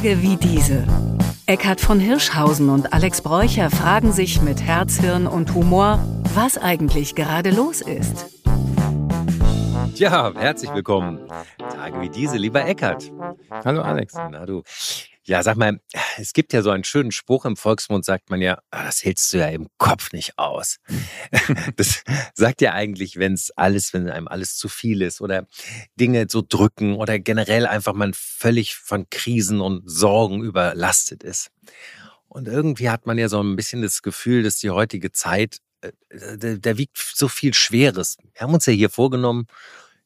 Tage wie diese. Eckhard von Hirschhausen und Alex Bräucher fragen sich mit Herz, Hirn und Humor, was eigentlich gerade los ist. Ja, herzlich willkommen. Tage wie diese, lieber Eckhard. Hallo Alex. Na du. Ja, sag mal, es gibt ja so einen schönen Spruch im Volksmund, sagt man ja, ah, das hältst du ja im Kopf nicht aus. das sagt ja eigentlich, wenn es alles, wenn einem alles zu viel ist oder Dinge so drücken oder generell einfach man völlig von Krisen und Sorgen überlastet ist. Und irgendwie hat man ja so ein bisschen das Gefühl, dass die heutige Zeit, äh, da wiegt so viel Schweres. Wir haben uns ja hier vorgenommen,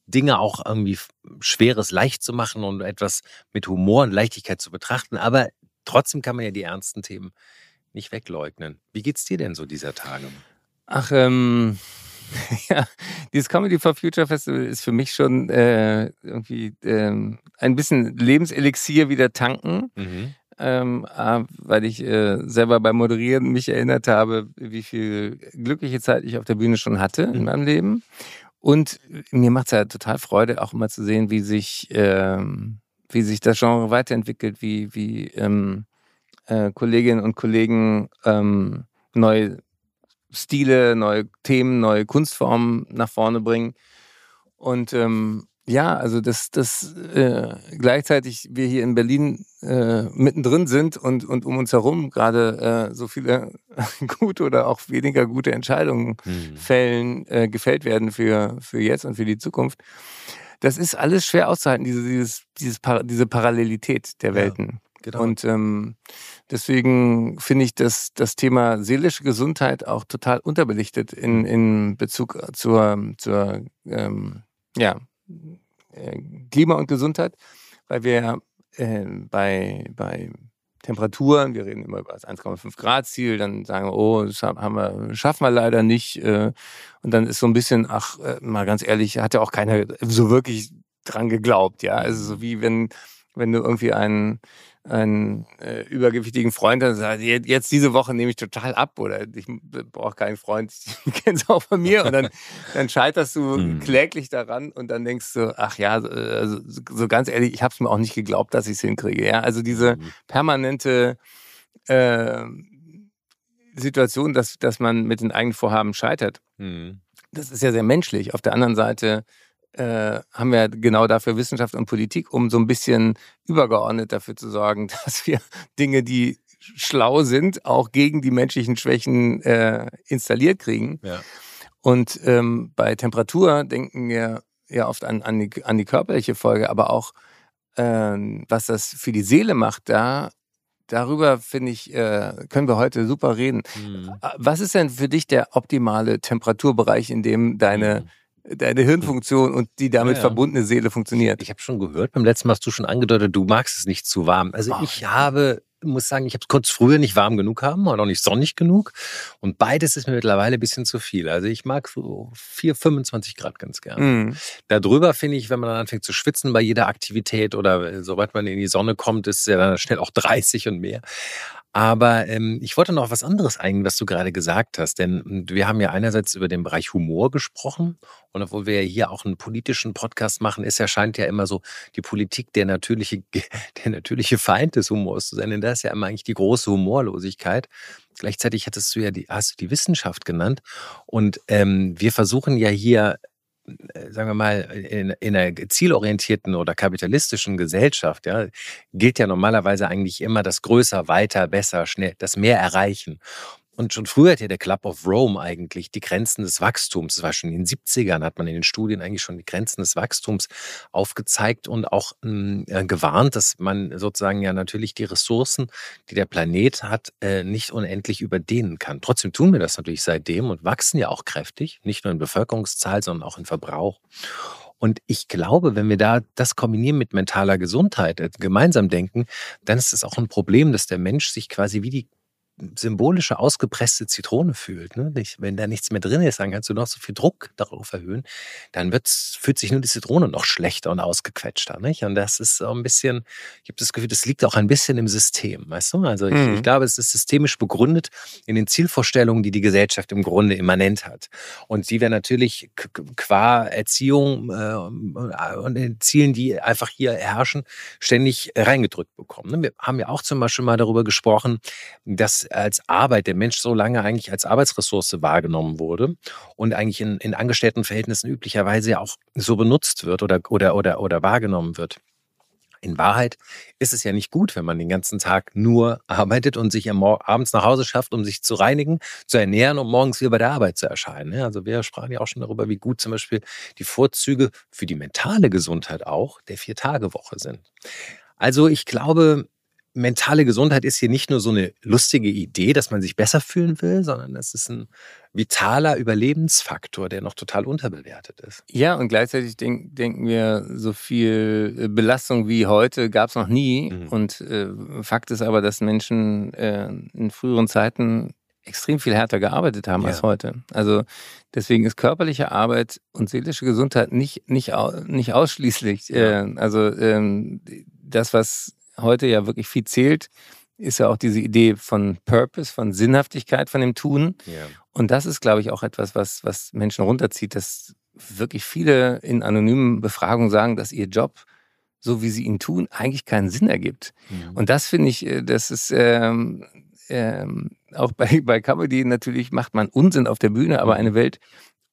Dinge auch irgendwie Schweres leicht zu machen und etwas mit Humor und Leichtigkeit zu betrachten. Aber trotzdem kann man ja die ernsten Themen nicht wegleugnen. Wie geht's dir denn so dieser Tage? Ach, ähm, ja, dieses Comedy for Future Festival ist für mich schon äh, irgendwie ähm, ein bisschen Lebenselixier wieder tanken. Mhm. Ähm, weil ich äh, selber beim Moderieren mich erinnert habe, wie viel glückliche Zeit ich auf der Bühne schon hatte in mhm. meinem Leben. Und mir macht es ja total Freude, auch immer zu sehen, wie sich, ähm, wie sich das Genre weiterentwickelt, wie, wie ähm, äh, Kolleginnen und Kollegen ähm, neue Stile, neue Themen, neue Kunstformen nach vorne bringen. Und ähm, ja, also dass das äh, gleichzeitig wir hier in Berlin äh, mittendrin sind und, und um uns herum gerade äh, so viele gute oder auch weniger gute Entscheidungen hm. fällen, äh, gefällt werden für, für jetzt und für die Zukunft. Das ist alles schwer auszuhalten, diese, dieses, dieses, diese Parallelität der Welten. Ja. Genau. Und ähm, deswegen finde ich das, das Thema seelische Gesundheit auch total unterbelichtet in, hm. in Bezug zur, zur ähm, ja, äh, Klima und Gesundheit, weil wir äh, bei, bei Temperaturen, wir reden immer über das 1,5 Grad Ziel, dann sagen wir, oh, das haben wir, schaffen wir leider nicht. Äh, und dann ist so ein bisschen, ach, äh, mal ganz ehrlich, hat ja auch keiner so wirklich dran geglaubt, ja. Also so wie wenn, wenn du irgendwie einen einen äh, übergewichtigen Freund und sagt, jetzt diese Woche nehme ich total ab oder ich brauche keinen Freund, ich kenne es auch von mir und dann, dann scheiterst du hm. kläglich daran und dann denkst du, ach ja, also, so ganz ehrlich, ich habe es mir auch nicht geglaubt, dass ich es hinkriege. Ja? Also diese mhm. permanente äh, Situation, dass, dass man mit den eigenen Vorhaben scheitert, mhm. das ist ja sehr menschlich. Auf der anderen Seite äh, haben wir genau dafür Wissenschaft und Politik, um so ein bisschen übergeordnet dafür zu sorgen, dass wir Dinge, die schlau sind, auch gegen die menschlichen Schwächen äh, installiert kriegen. Ja. Und ähm, bei Temperatur denken wir ja oft an, an, die, an die körperliche Folge, aber auch äh, was das für die Seele macht, da darüber finde ich, äh, können wir heute super reden. Mhm. Was ist denn für dich der optimale Temperaturbereich, in dem deine mhm deine Hirnfunktion und die damit ja, ja. verbundene Seele funktioniert. Ich habe schon gehört, beim letzten Mal hast du schon angedeutet, du magst es nicht zu warm. Also oh. ich habe muss sagen, ich habe es kurz früher nicht warm genug haben und auch nicht sonnig genug. Und beides ist mir mittlerweile ein bisschen zu viel. Also ich mag so 4, 25 Grad ganz gern. Mm. Darüber finde ich, wenn man dann anfängt zu schwitzen bei jeder Aktivität oder sobald man in die Sonne kommt, ist es ja dann schnell auch 30 und mehr. Aber ähm, ich wollte noch was anderes eingehen, was du gerade gesagt hast. Denn hm, wir haben ja einerseits über den Bereich Humor gesprochen. Und obwohl wir ja hier auch einen politischen Podcast machen, ist ja scheint ja immer so die Politik der natürliche, der natürliche Feind des Humors zu sein. Denn das ist ja immer eigentlich die große Humorlosigkeit. Gleichzeitig hattest du ja die, hast du die Wissenschaft genannt. Und ähm, wir versuchen ja hier sagen wir mal, in, in einer zielorientierten oder kapitalistischen Gesellschaft, ja, gilt ja normalerweise eigentlich immer das größer, weiter, besser, schnell, das mehr erreichen. Und schon früher hat ja der Club of Rome eigentlich die Grenzen des Wachstums, das war schon in den 70ern, hat man in den Studien eigentlich schon die Grenzen des Wachstums aufgezeigt und auch äh, gewarnt, dass man sozusagen ja natürlich die Ressourcen, die der Planet hat, äh, nicht unendlich überdehnen kann. Trotzdem tun wir das natürlich seitdem und wachsen ja auch kräftig, nicht nur in Bevölkerungszahl, sondern auch in Verbrauch. Und ich glaube, wenn wir da das kombinieren mit mentaler Gesundheit, äh, gemeinsam denken, dann ist es auch ein Problem, dass der Mensch sich quasi wie die symbolische ausgepresste Zitrone fühlt. Ne? Wenn da nichts mehr drin ist, dann kannst du noch so viel Druck darauf erhöhen. Dann wird's, fühlt sich nur die Zitrone noch schlechter und ausgequetschter. Nicht? Und das ist so ein bisschen, ich habe das Gefühl, das liegt auch ein bisschen im System. Weißt du? Also ich, mhm. ich glaube, es ist systemisch begründet in den Zielvorstellungen, die die Gesellschaft im Grunde immanent hat. Und die wir natürlich qua Erziehung äh, und den Zielen, die einfach hier herrschen, ständig reingedrückt bekommen. Ne? Wir haben ja auch zum Beispiel mal darüber gesprochen, dass als Arbeit der Mensch so lange eigentlich als Arbeitsressource wahrgenommen wurde und eigentlich in, in Angestelltenverhältnissen üblicherweise auch so benutzt wird oder, oder, oder, oder wahrgenommen wird. In Wahrheit ist es ja nicht gut, wenn man den ganzen Tag nur arbeitet und sich abends nach Hause schafft, um sich zu reinigen, zu ernähren und morgens wieder bei der Arbeit zu erscheinen. Also wir sprachen ja auch schon darüber, wie gut zum Beispiel die Vorzüge für die mentale Gesundheit auch der Vier-Tage-Woche sind. Also ich glaube, mentale Gesundheit ist hier nicht nur so eine lustige Idee, dass man sich besser fühlen will, sondern es ist ein vitaler Überlebensfaktor, der noch total unterbewertet ist. Ja, und gleichzeitig denk, denken wir, so viel äh, Belastung wie heute gab es noch nie. Mhm. Und äh, Fakt ist aber, dass Menschen äh, in früheren Zeiten extrem viel härter gearbeitet haben ja. als heute. Also deswegen ist körperliche Arbeit und seelische Gesundheit nicht, nicht, nicht ausschließlich. Ja. Äh, also ähm, das, was heute ja wirklich viel zählt, ist ja auch diese Idee von Purpose, von Sinnhaftigkeit von dem Tun. Ja. Und das ist, glaube ich, auch etwas, was, was Menschen runterzieht, dass wirklich viele in anonymen Befragungen sagen, dass ihr Job, so wie sie ihn tun, eigentlich keinen Sinn ergibt. Mhm. Und das finde ich, äh, das ist ähm, ähm, auch bei, bei Comedy natürlich macht man Unsinn auf der Bühne, aber mhm. eine Welt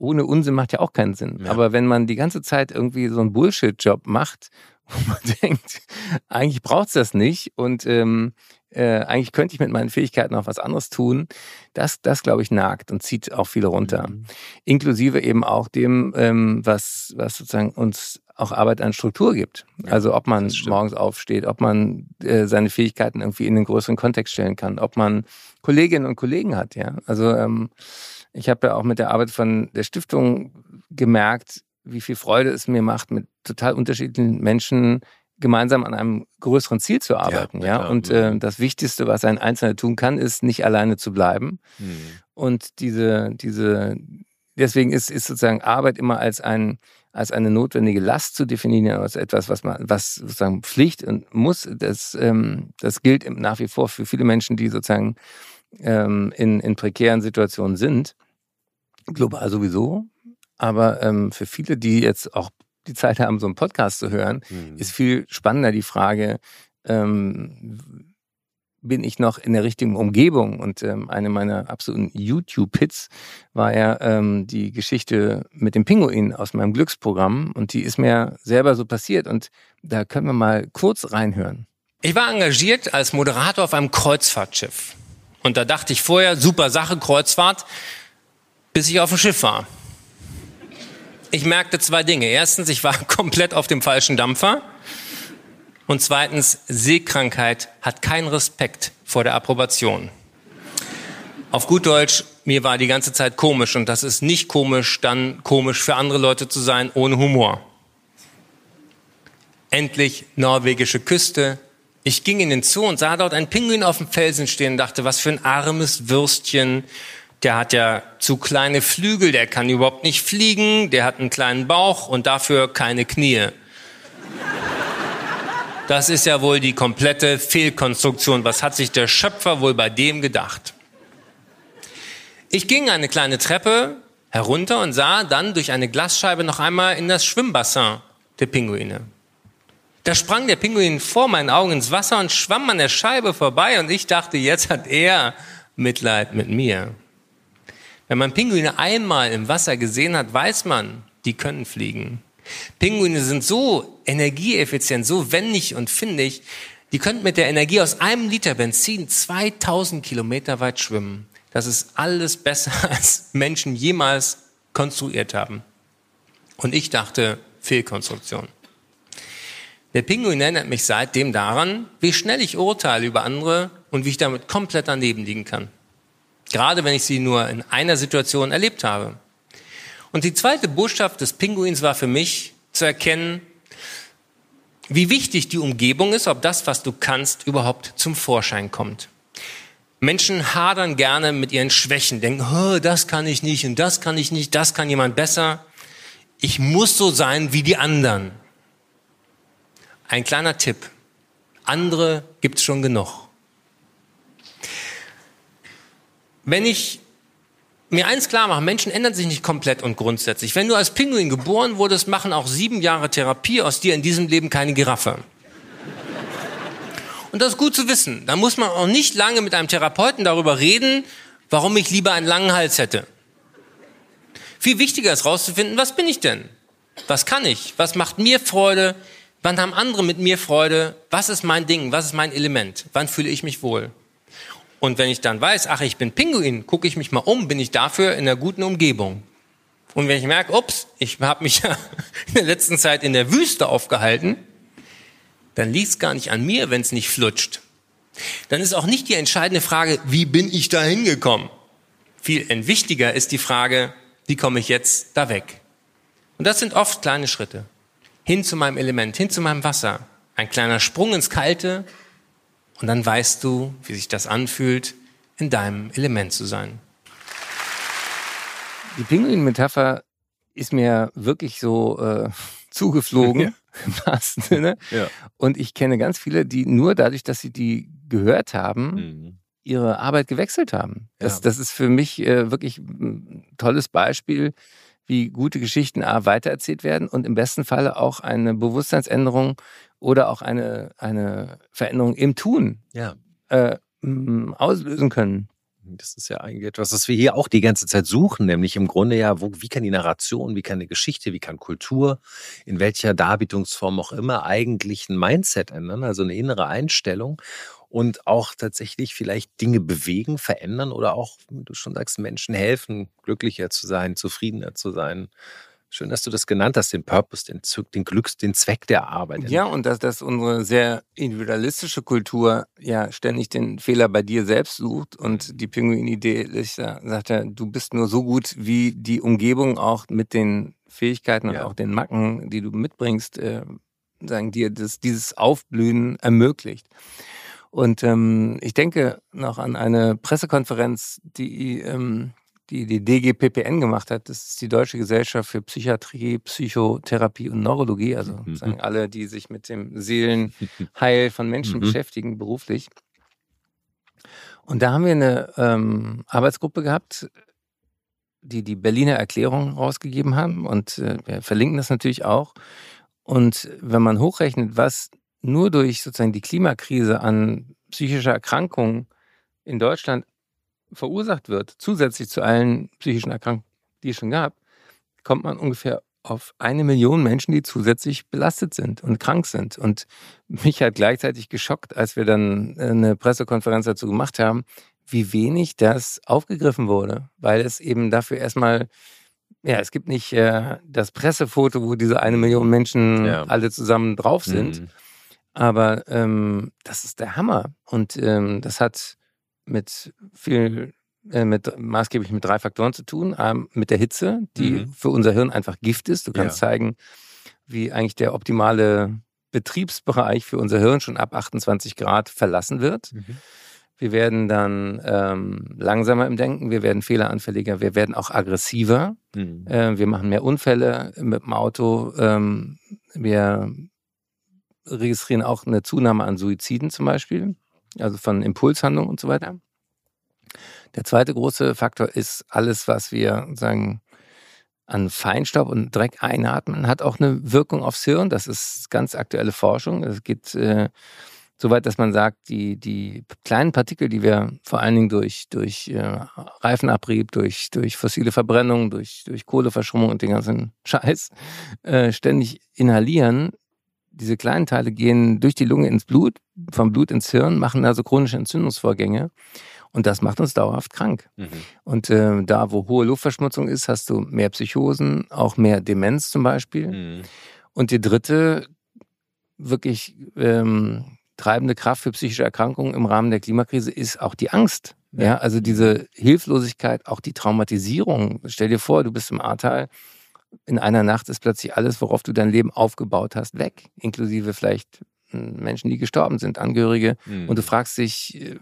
ohne Unsinn macht ja auch keinen Sinn. Ja. Aber wenn man die ganze Zeit irgendwie so einen Bullshit-Job macht wo man denkt, eigentlich braucht's das nicht und ähm, äh, eigentlich könnte ich mit meinen Fähigkeiten auch was anderes tun. Das, das glaube ich, nagt und zieht auch viele runter. Mhm. Inklusive eben auch dem, ähm, was, was sozusagen uns auch Arbeit an Struktur gibt. Ja, also ob man morgens aufsteht, ob man äh, seine Fähigkeiten irgendwie in den größeren Kontext stellen kann, ob man Kolleginnen und Kollegen hat. Ja, also ähm, ich habe ja auch mit der Arbeit von der Stiftung gemerkt, wie viel Freude es mir macht, mit total unterschiedlichen Menschen gemeinsam an einem größeren Ziel zu arbeiten. Ja, ja? und äh, das Wichtigste, was ein Einzelner tun kann, ist nicht alleine zu bleiben. Mhm. Und diese, diese, deswegen ist, ist sozusagen Arbeit immer als ein als eine notwendige Last zu definieren, als etwas, was man, was sozusagen Pflicht und muss. Das, ähm, das gilt nach wie vor für viele Menschen, die sozusagen ähm, in, in prekären Situationen sind. Global sowieso, aber ähm, für viele, die jetzt auch die Zeit haben, so einen Podcast zu hören, mhm. ist viel spannender die Frage, ähm, bin ich noch in der richtigen Umgebung? Und ähm, eine meiner absoluten YouTube-Hits war ja ähm, die Geschichte mit dem Pinguin aus meinem Glücksprogramm. Und die ist mir selber so passiert. Und da können wir mal kurz reinhören. Ich war engagiert als Moderator auf einem Kreuzfahrtschiff. Und da dachte ich vorher, super Sache, Kreuzfahrt, bis ich auf dem Schiff war ich merkte zwei Dinge. Erstens, ich war komplett auf dem falschen Dampfer. Und zweitens, Seekrankheit hat keinen Respekt vor der Approbation. Auf gut Deutsch, mir war die ganze Zeit komisch und das ist nicht komisch, dann komisch für andere Leute zu sein ohne Humor. Endlich norwegische Küste. Ich ging in den Zoo und sah dort einen Pinguin auf dem Felsen stehen und dachte, was für ein armes Würstchen der hat ja zu kleine Flügel, der kann überhaupt nicht fliegen, der hat einen kleinen Bauch und dafür keine Knie. Das ist ja wohl die komplette Fehlkonstruktion. Was hat sich der Schöpfer wohl bei dem gedacht? Ich ging eine kleine Treppe herunter und sah dann durch eine Glasscheibe noch einmal in das Schwimmbassin der Pinguine. Da sprang der Pinguin vor meinen Augen ins Wasser und schwamm an der Scheibe vorbei und ich dachte, jetzt hat er Mitleid mit mir. Wenn man Pinguine einmal im Wasser gesehen hat, weiß man, die können fliegen. Pinguine sind so energieeffizient, so wendig und findig, die können mit der Energie aus einem Liter Benzin 2000 Kilometer weit schwimmen. Das ist alles besser, als Menschen jemals konstruiert haben. Und ich dachte, Fehlkonstruktion. Der Pinguin erinnert mich seitdem daran, wie schnell ich urteile über andere und wie ich damit komplett daneben liegen kann. Gerade wenn ich sie nur in einer Situation erlebt habe. Und die zweite Botschaft des Pinguins war für mich zu erkennen, wie wichtig die Umgebung ist, ob das, was du kannst, überhaupt zum Vorschein kommt. Menschen hadern gerne mit ihren Schwächen, denken, oh, das kann ich nicht und das kann ich nicht, das kann jemand besser. Ich muss so sein wie die anderen. Ein kleiner Tipp. Andere gibt's schon genug. Wenn ich mir eins klar mache, Menschen ändern sich nicht komplett und grundsätzlich. Wenn du als Pinguin geboren wurdest, machen auch sieben Jahre Therapie aus dir in diesem Leben keine Giraffe. Und das ist gut zu wissen. Da muss man auch nicht lange mit einem Therapeuten darüber reden, warum ich lieber einen langen Hals hätte. Viel wichtiger ist rauszufinden, was bin ich denn? Was kann ich? Was macht mir Freude? Wann haben andere mit mir Freude? Was ist mein Ding? Was ist mein Element? Wann fühle ich mich wohl? Und wenn ich dann weiß, ach, ich bin Pinguin, gucke ich mich mal um, bin ich dafür in einer guten Umgebung. Und wenn ich merke, ups, ich habe mich ja in der letzten Zeit in der Wüste aufgehalten, dann liegt es gar nicht an mir, wenn es nicht flutscht. Dann ist auch nicht die entscheidende Frage, wie bin ich da hingekommen? Viel wichtiger ist die Frage, wie komme ich jetzt da weg? Und das sind oft kleine Schritte. Hin zu meinem Element, hin zu meinem Wasser. Ein kleiner Sprung ins Kalte und dann weißt du, wie sich das anfühlt, in deinem Element zu sein. Die Pinguin-Metapher ist mir wirklich so äh, zugeflogen. Ja im wahrsten Sinne. Ja. Und ich kenne ganz viele, die nur dadurch, dass sie die gehört haben, mhm. ihre Arbeit gewechselt haben. Das, ja. das ist für mich äh, wirklich ein tolles Beispiel, wie gute Geschichten A weitererzählt werden und im besten Falle auch eine Bewusstseinsänderung oder auch eine, eine Veränderung im Tun ja. äh, auslösen können. Das ist ja eigentlich etwas, was wir hier auch die ganze Zeit suchen, nämlich im Grunde ja, wo, wie kann die Narration, wie kann die Geschichte, wie kann Kultur, in welcher Darbietungsform auch immer eigentlich ein Mindset ändern, also eine innere Einstellung und auch tatsächlich vielleicht Dinge bewegen, verändern oder auch, wie du schon sagst, Menschen helfen, glücklicher zu sein, zufriedener zu sein, Schön, dass du das genannt hast, den Purpose, den, den Glücks, den Zweck der Arbeit. Ja, und dass, dass unsere sehr individualistische Kultur ja ständig den Fehler bei dir selbst sucht und die Pinguin-Idee sagt ja, du bist nur so gut, wie die Umgebung auch mit den Fähigkeiten und ja. auch den Macken, die du mitbringst, äh, sagen dir, dass dieses Aufblühen ermöglicht. Und ähm, ich denke noch an eine Pressekonferenz, die ähm, die die DGPPN gemacht hat. Das ist die Deutsche Gesellschaft für Psychiatrie, Psychotherapie und Neurologie. Also mhm. sagen alle, die sich mit dem Seelenheil von Menschen mhm. beschäftigen, beruflich. Und da haben wir eine ähm, Arbeitsgruppe gehabt, die die Berliner Erklärung rausgegeben haben. Und äh, wir verlinken das natürlich auch. Und wenn man hochrechnet, was nur durch sozusagen die Klimakrise an psychischer Erkrankungen in Deutschland verursacht wird, zusätzlich zu allen psychischen Erkrankungen, die es schon gab, kommt man ungefähr auf eine Million Menschen, die zusätzlich belastet sind und krank sind. Und mich hat gleichzeitig geschockt, als wir dann eine Pressekonferenz dazu gemacht haben, wie wenig das aufgegriffen wurde, weil es eben dafür erstmal, ja, es gibt nicht äh, das Pressefoto, wo diese eine Million Menschen ja. alle zusammen drauf sind. Mhm. Aber ähm, das ist der Hammer. Und ähm, das hat mit viel, äh, mit maßgeblich mit drei Faktoren zu tun. Ähm, mit der Hitze, die mhm. für unser Hirn einfach Gift ist. Du kannst ja. zeigen, wie eigentlich der optimale Betriebsbereich für unser Hirn schon ab 28 Grad verlassen wird. Mhm. Wir werden dann ähm, langsamer im Denken, wir werden fehleranfälliger, wir werden auch aggressiver, mhm. äh, wir machen mehr Unfälle mit dem Auto, ähm, wir registrieren auch eine Zunahme an Suiziden zum Beispiel also von Impulshandlung und so weiter. Der zweite große Faktor ist alles, was wir sagen an Feinstaub und Dreck einatmen, hat auch eine Wirkung aufs Hirn. Das ist ganz aktuelle Forschung. Es geht äh, so weit, dass man sagt, die, die kleinen Partikel, die wir vor allen Dingen durch, durch äh, Reifenabrieb, durch, durch fossile Verbrennung, durch, durch Kohleverschrumpfung und den ganzen Scheiß äh, ständig inhalieren, diese kleinen Teile gehen durch die Lunge ins Blut, vom Blut ins Hirn, machen also chronische Entzündungsvorgänge. Und das macht uns dauerhaft krank. Mhm. Und äh, da, wo hohe Luftverschmutzung ist, hast du mehr Psychosen, auch mehr Demenz zum Beispiel. Mhm. Und die dritte, wirklich ähm, treibende Kraft für psychische Erkrankungen im Rahmen der Klimakrise ist auch die Angst. Ja, also diese Hilflosigkeit, auch die Traumatisierung. Stell dir vor, du bist im Ahrtal, in einer Nacht ist plötzlich alles, worauf du dein Leben aufgebaut hast, weg. Inklusive vielleicht hm, Menschen, die gestorben sind, Angehörige. Mhm. Und du fragst dich, äh,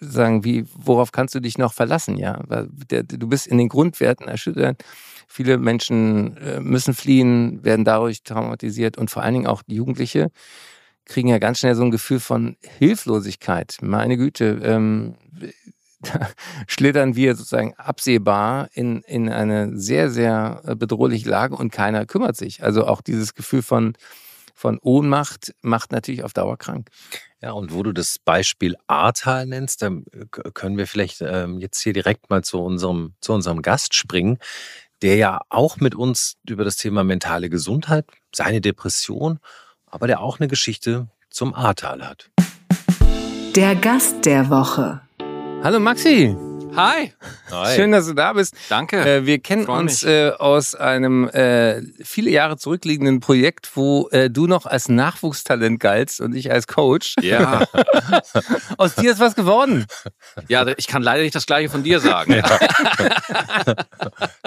sagen, wie, worauf kannst du dich noch verlassen, ja? Weil der, du bist in den Grundwerten erschüttert. Viele Menschen äh, müssen fliehen, werden dadurch traumatisiert und vor allen Dingen auch die Jugendliche kriegen ja ganz schnell so ein Gefühl von Hilflosigkeit. Meine Güte, ähm, schlittern wir sozusagen absehbar in, in eine sehr, sehr bedrohliche Lage und keiner kümmert sich. Also auch dieses Gefühl von, von Ohnmacht macht natürlich auf Dauer krank. Ja, und wo du das Beispiel Ahrtal nennst, dann äh, können wir vielleicht ähm, jetzt hier direkt mal zu unserem, zu unserem Gast springen, der ja auch mit uns über das Thema mentale Gesundheit, seine Depression, aber der auch eine Geschichte zum Ahrtal hat. Der Gast der Woche. Hallo Maxi. Hi. Hi. Schön, dass du da bist. Danke. Äh, wir kennen Freu uns äh, aus einem äh, viele Jahre zurückliegenden Projekt, wo äh, du noch als Nachwuchstalent galtst und ich als Coach. Ja. Aus dir ist was geworden. ja, ich kann leider nicht das Gleiche von dir sagen.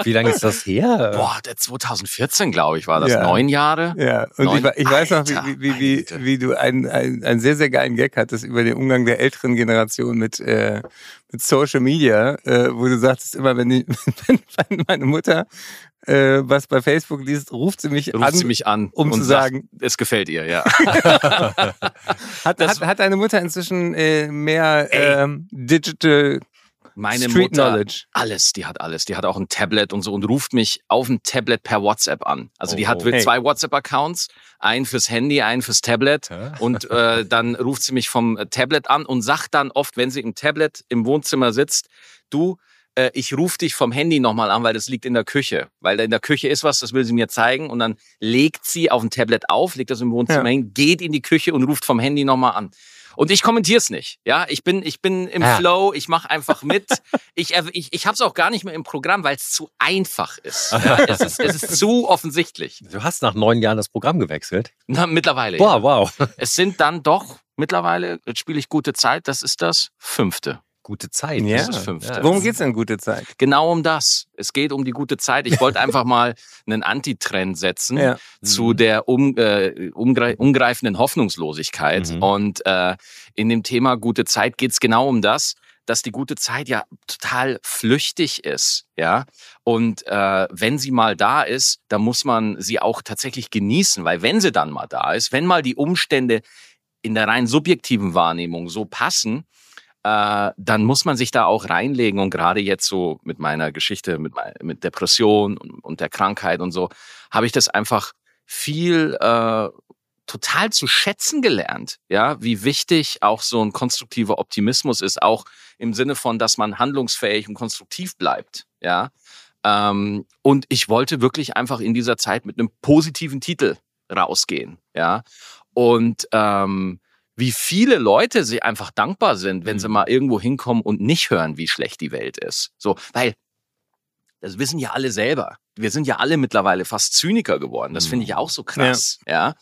Wie lange ist das her? Boah, der 2014, glaube ich, war das. Ja. Neun Jahre. Ja, und Neun- ich, ich weiß noch, wie, wie, wie, wie du einen, einen, einen sehr, sehr geilen Gag hattest über den Umgang der älteren Generation mit, äh, mit Social Media, äh, wo du sagtest immer, wenn, die, wenn meine Mutter äh, was bei Facebook liest, ruft sie mich Ruft an, sie mich an, um zu sagt, sagen- es gefällt ihr, ja. Hat, hat, hat deine Mutter inzwischen äh, mehr ähm, Digital Meine Street Mutter, Knowledge? alles, die hat alles. Die hat auch ein Tablet und so und ruft mich auf ein Tablet per WhatsApp an. Also die Oh, hat oh. Hey. zwei WhatsApp-Accounts, einen fürs Handy, einen fürs Tablet. Ja. Und äh, dann ruft sie mich vom äh, Tablet an und sagt dann oft, wenn sie im Tablet im Wohnzimmer sitzt, du, äh, ich rufe dich vom Handy nochmal an, weil das liegt in der Küche. Weil da in der Küche ist was, das will sie mir zeigen. Und dann legt sie auf ein Tablet auf, legt das im Wohnzimmer Ja. hin, geht in die Küche und ruft vom Handy nochmal an. Und ich kommentiere es nicht. Ja, ich bin, ich bin im Ja. Flow, ich mache einfach mit. Ich, ich, ich habe es auch gar nicht mehr im Programm, weil es zu einfach ist. Ja, es, ist es ist zu offensichtlich. Du hast nach neun Jahren das Programm gewechselt. Na, mittlerweile. Boah, wow. Es sind dann doch mittlerweile, jetzt spiele ich gute Zeit, das ist das fünfte. Gute Zeit. Ja. Das ist fünfte. Worum geht's denn gute Zeit? Genau um das. Es geht um die gute Zeit. Ich wollte einfach mal einen Antitrend setzen Ja. zu der um, äh, umgre umgreifenden Hoffnungslosigkeit. Mhm. Und äh, in dem Thema gute Zeit geht es genau um das, dass die gute Zeit ja total flüchtig ist, ja. Und äh, wenn sie mal da ist, dann muss man sie auch tatsächlich genießen, weil wenn sie dann mal da ist, wenn mal die Umstände in der rein subjektiven Wahrnehmung so passen, äh, dann muss man sich da auch reinlegen. Und gerade jetzt so mit meiner Geschichte, mit, mit Depression und, und der Krankheit und so, habe ich das einfach viel äh, total zu schätzen gelernt, ja, wie wichtig auch so ein konstruktiver Optimismus ist, auch im Sinne von, dass man handlungsfähig und konstruktiv bleibt, ja. Ähm, und ich wollte wirklich einfach in dieser Zeit mit einem positiven Titel rausgehen, ja. Und ähm, wie viele Leute sie einfach dankbar sind, wenn sie mal irgendwo hinkommen und nicht hören, wie schlecht die Welt ist. So, weil das wissen ja alle selber. Wir sind ja alle mittlerweile fast Zyniker geworden. Das finde ich auch so krass, ja.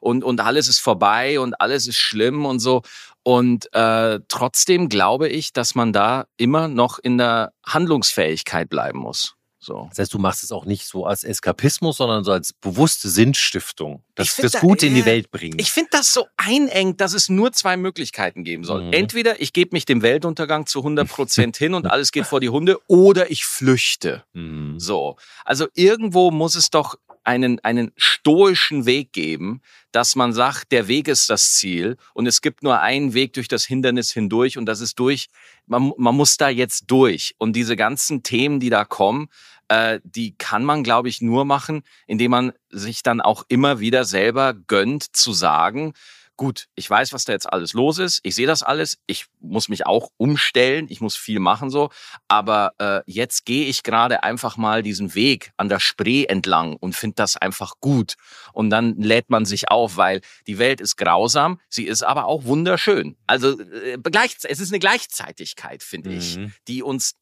Und und alles ist vorbei und alles ist schlimm und so. Und äh, trotzdem glaube ich, dass man da immer noch in der Handlungsfähigkeit bleiben muss. So. Das heißt, du machst es auch nicht so als Eskapismus, sondern so als bewusste Sinnstiftung. Ich Das, das da- Gute in die ja, Welt bringen. Ich finde das so einengt, dass es nur zwei Möglichkeiten geben soll. Mhm. Entweder ich gebe mich dem Weltuntergang zu 100 Prozent hin und alles geht vor die Hunde, oder ich flüchte. Mhm. So. Also irgendwo muss es doch einen, einen stoischen Weg geben, dass man sagt, der Weg ist das Ziel und es gibt nur einen Weg durch das Hindernis hindurch und das ist durch, man, man muss da jetzt durch. Und diese ganzen Themen, die da kommen, äh, die kann man, glaube ich, nur machen, indem man sich dann auch immer wieder selber gönnt zu sagen, gut, ich weiß, was da jetzt alles los ist, ich sehe das alles, ich muss mich auch umstellen, ich muss viel machen so, aber äh, jetzt gehe ich gerade einfach mal diesen Weg an der Spree entlang und finde das einfach gut. Und dann lädt man sich auf, weil die Welt ist grausam, sie ist aber auch wunderschön. Also äh, gleich, es ist eine Gleichzeitigkeit, finde ich, Mhm. die uns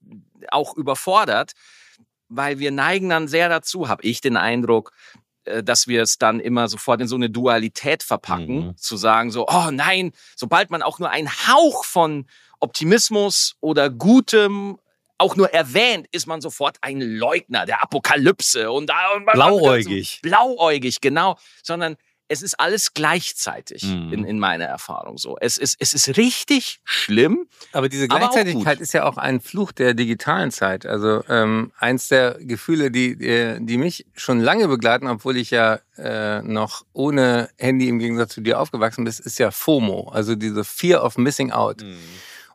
auch überfordert, weil wir neigen dann sehr dazu, habe ich den Eindruck, dass wir es dann immer sofort in so eine Dualität verpacken, Mhm. zu sagen so, oh nein, sobald man auch nur einen Hauch von Optimismus oder Gutem auch nur erwähnt, ist man sofort ein Leugner der Apokalypse und da und Blauäugig. Blauäugig, genau. Sondern es ist alles gleichzeitig Mhm. in, in meiner Erfahrung so. Es ist, es ist richtig schlimm. Aber diese Aber Gleichzeitigkeit gut. ist ja auch ein Fluch der digitalen Zeit. Also ähm, eins der Gefühle, die, die, die mich schon lange begleiten, obwohl ich ja äh, noch ohne Handy im Gegensatz zu dir aufgewachsen bin, ist ja FOMO, also diese Fear of Missing Out.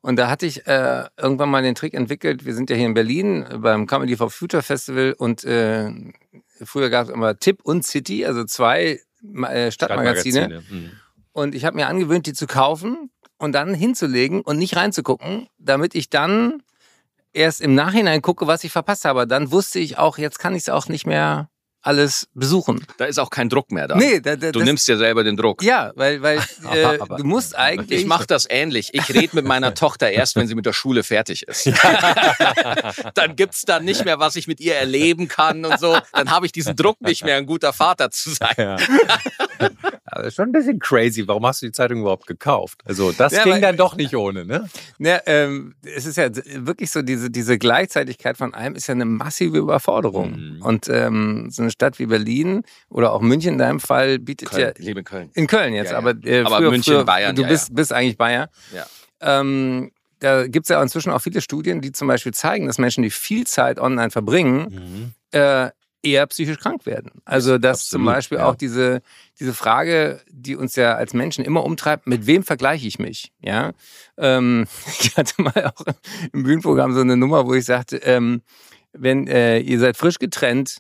Und da hatte ich äh, irgendwann mal den Trick entwickelt. Wir sind ja hier in Berlin beim Comedy for Future Festival und äh, früher gab es immer Tipp und City, also zwei äh, Stadtmagazine. Mhm. Und ich habe mir angewöhnt, die zu kaufen und dann hinzulegen und nicht reinzugucken, damit ich dann erst im Nachhinein gucke, was ich verpasst habe. Dann wusste ich auch, jetzt kann ich es auch nicht mehr alles besuchen. Da ist auch kein Druck mehr da. Nee, da, da, du nimmst dir selber den Druck. ja, weil, weil äh, du musst eigentlich. Ich mache das ähnlich. Ich rede mit meiner Tochter erst, wenn sie mit der Schule fertig ist. dann gibt's da nicht mehr, was ich mit ihr erleben kann und so. Dann habe ich diesen Druck nicht mehr, ein guter Vater zu sein. Ja. Aber schon ein bisschen crazy. Warum hast du die Zeitung überhaupt gekauft? Also das Ja, ging weil- dann doch nicht ohne, ne? Ne, ähm, es ist ja wirklich so, diese, diese Gleichzeitigkeit von allem ist ja eine massive Überforderung. Mhm. Und ähm, so eine Stadt wie Berlin oder auch München in deinem Fall bietet ja Köln, ich lebe in Köln. in Köln jetzt, Ja, ja. aber, äh, Aber früher, München, früher, Bayern, Du ja, bist, bist eigentlich Bayer. Ja. Ähm, da gibt's ja inzwischen auch viele Studien, die zum Beispiel zeigen, dass Menschen, die viel Zeit online verbringen, äh, eher psychisch krank werden. Also dass zum Absolut, Beispiel ja. auch diese, diese Frage, die uns ja als Menschen immer umtreibt, mit wem vergleiche ich mich? Ja, ähm, ich hatte mal auch im Bühnenprogramm so eine Nummer, wo ich sagte, ähm, wenn äh, ihr seid frisch getrennt,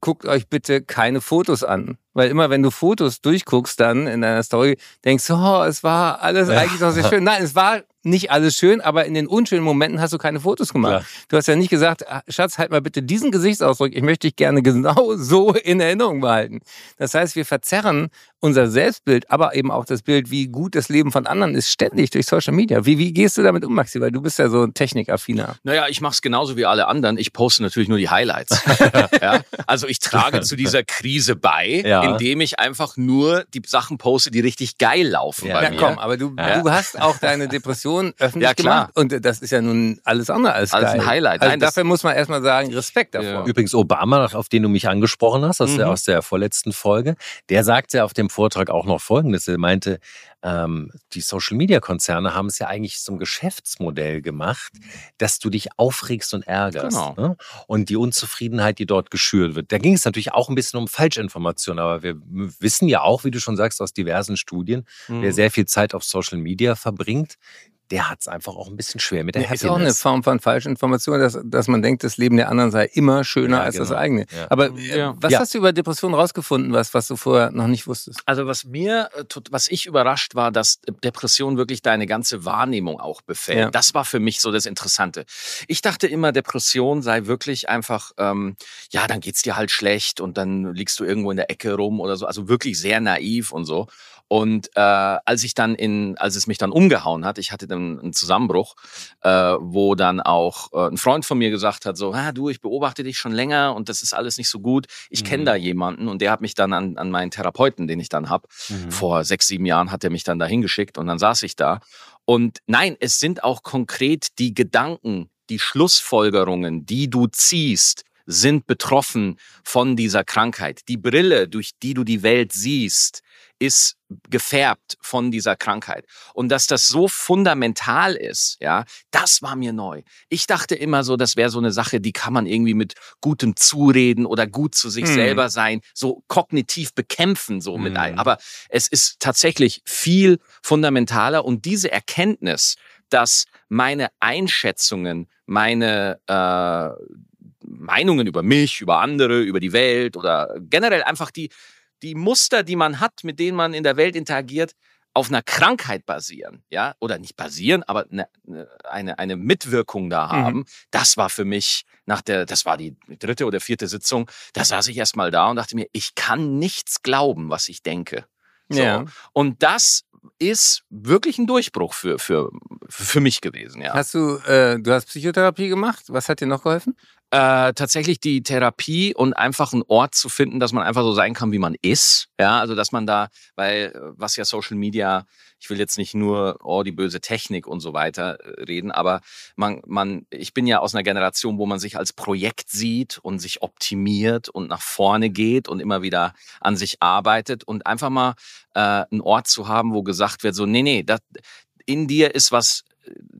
guckt euch bitte keine Fotos an. Weil immer, wenn du Fotos durchguckst dann in deiner Story, denkst du, oh, es war alles eigentlich noch sehr schön. Nein, es war nicht alles schön, aber in den unschönen Momenten hast du keine Fotos gemacht. Klar. Du hast ja nicht gesagt, "Ah, Schatz, halt mal bitte diesen Gesichtsausdruck, ich möchte dich gerne genau so in Erinnerung behalten. Das heißt, wir verzerren unser Selbstbild, aber eben auch das Bild, wie gut das Leben von anderen ist, ständig durch Social Media. Wie, wie gehst du damit um, Maxi? Weil du bist ja so ein Technikaffiner. Naja, ich mache es genauso wie alle anderen. Ich poste natürlich nur die Highlights. ja? Also ich trage zu dieser Krise bei, Ja. indem ich einfach nur die Sachen poste, die richtig geil laufen Ja. bei Ja, mir. komm, aber du, Ja. du hast auch deine Depression öffentlich Ja, klar. gemacht. Und das ist ja nun alles andere als Alles geil. ein Highlight. Also Nein, dafür muss man erstmal sagen, Respekt davor. Ja. Übrigens Obama, auf den du mich angesprochen hast, aus, der, Mhm. aus der vorletzten Folge, der sagte auf dem Vortrag auch noch Folgendes. Er meinte, ähm, die Social-Media-Konzerne haben es ja eigentlich zum Geschäftsmodell gemacht, dass du dich aufregst und ärgerst. Genau. Ne? Und die Unzufriedenheit, die dort geschürt wird. Da ging es natürlich auch ein bisschen um Falschinformationen, aber wir wissen ja auch, wie du schon sagst, aus diversen Studien, Mhm. wer sehr viel Zeit auf Social Media verbringt, der hat es einfach auch ein bisschen schwer mit der Ja, ist auch eine Happiness. Form von Falschinformation, dass, dass man denkt, das Leben der anderen sei immer schöner Ja, als das genau. eigene. Ja. Aber äh, Ja. was Ja. hast du über Depressionen rausgefunden, was, was du vorher noch nicht wusstest? Also was mir, äh, was ich überrascht war, dass Depression wirklich deine ganze Wahrnehmung auch befällt. Ja. Das war für mich so das Interessante. Ich dachte immer, Depression sei wirklich einfach, ähm, ja, dann geht's dir halt schlecht und dann liegst du irgendwo in der Ecke rum oder so. Also wirklich sehr naiv und so. Und äh, als ich dann in, als es mich dann umgehauen hat, ich hatte dann einen Zusammenbruch, äh, wo dann auch äh, ein Freund von mir gesagt hat, so, ah, du, ich beobachte dich schon länger und das ist alles nicht so gut. Ich kenne Mhm. da jemanden und der hat mich dann an, an meinen Therapeuten, den ich dann hab, Mhm. vor sechs, sieben Jahren hat er mich dann da hingeschickt und dann saß ich da. Und nein, es sind auch konkret die Gedanken, die Schlussfolgerungen, die du ziehst, sind betroffen von dieser Krankheit. Die Brille, durch die du die Welt siehst, ist gefärbt von dieser Krankheit. Und dass das so fundamental ist, ja, das war mir neu. Ich dachte immer so, das wäre so eine Sache, die kann man irgendwie mit gutem Zureden oder gut zu sich Mhm. selber sein, so kognitiv bekämpfen, so mit Mhm. ein. Aber es ist tatsächlich viel fundamentaler und diese Erkenntnis, dass meine Einschätzungen, meine äh, Meinungen über mich, über andere, über die Welt oder generell einfach die, die Muster, die man hat, mit denen man in der Welt interagiert, auf einer Krankheit basieren, ja, oder nicht basieren, aber eine, eine, eine Mitwirkung da haben, das war für mich nach der, das war die dritte oder vierte Sitzung, da saß ich erstmal da und dachte mir, ich kann nichts glauben, was ich denke. So. Ja. Und das ist wirklich ein Durchbruch für, für, für mich gewesen, ja. Hast du, äh, du hast Psychotherapie gemacht? Was hat dir noch geholfen? Äh, tatsächlich die Therapie und einfach einen Ort zu finden, dass man einfach so sein kann, wie man ist. Ja, also dass man da, weil äh, was ja Social Media, ich will jetzt nicht nur oh die böse Technik und so weiter äh, reden, aber man, man, ich bin ja aus einer Generation, wo man sich als Projekt sieht und sich optimiert und nach vorne geht und immer wieder an sich arbeitet und einfach mal äh, einen Ort zu haben, wo gesagt wird, so nee nee, das, in dir ist was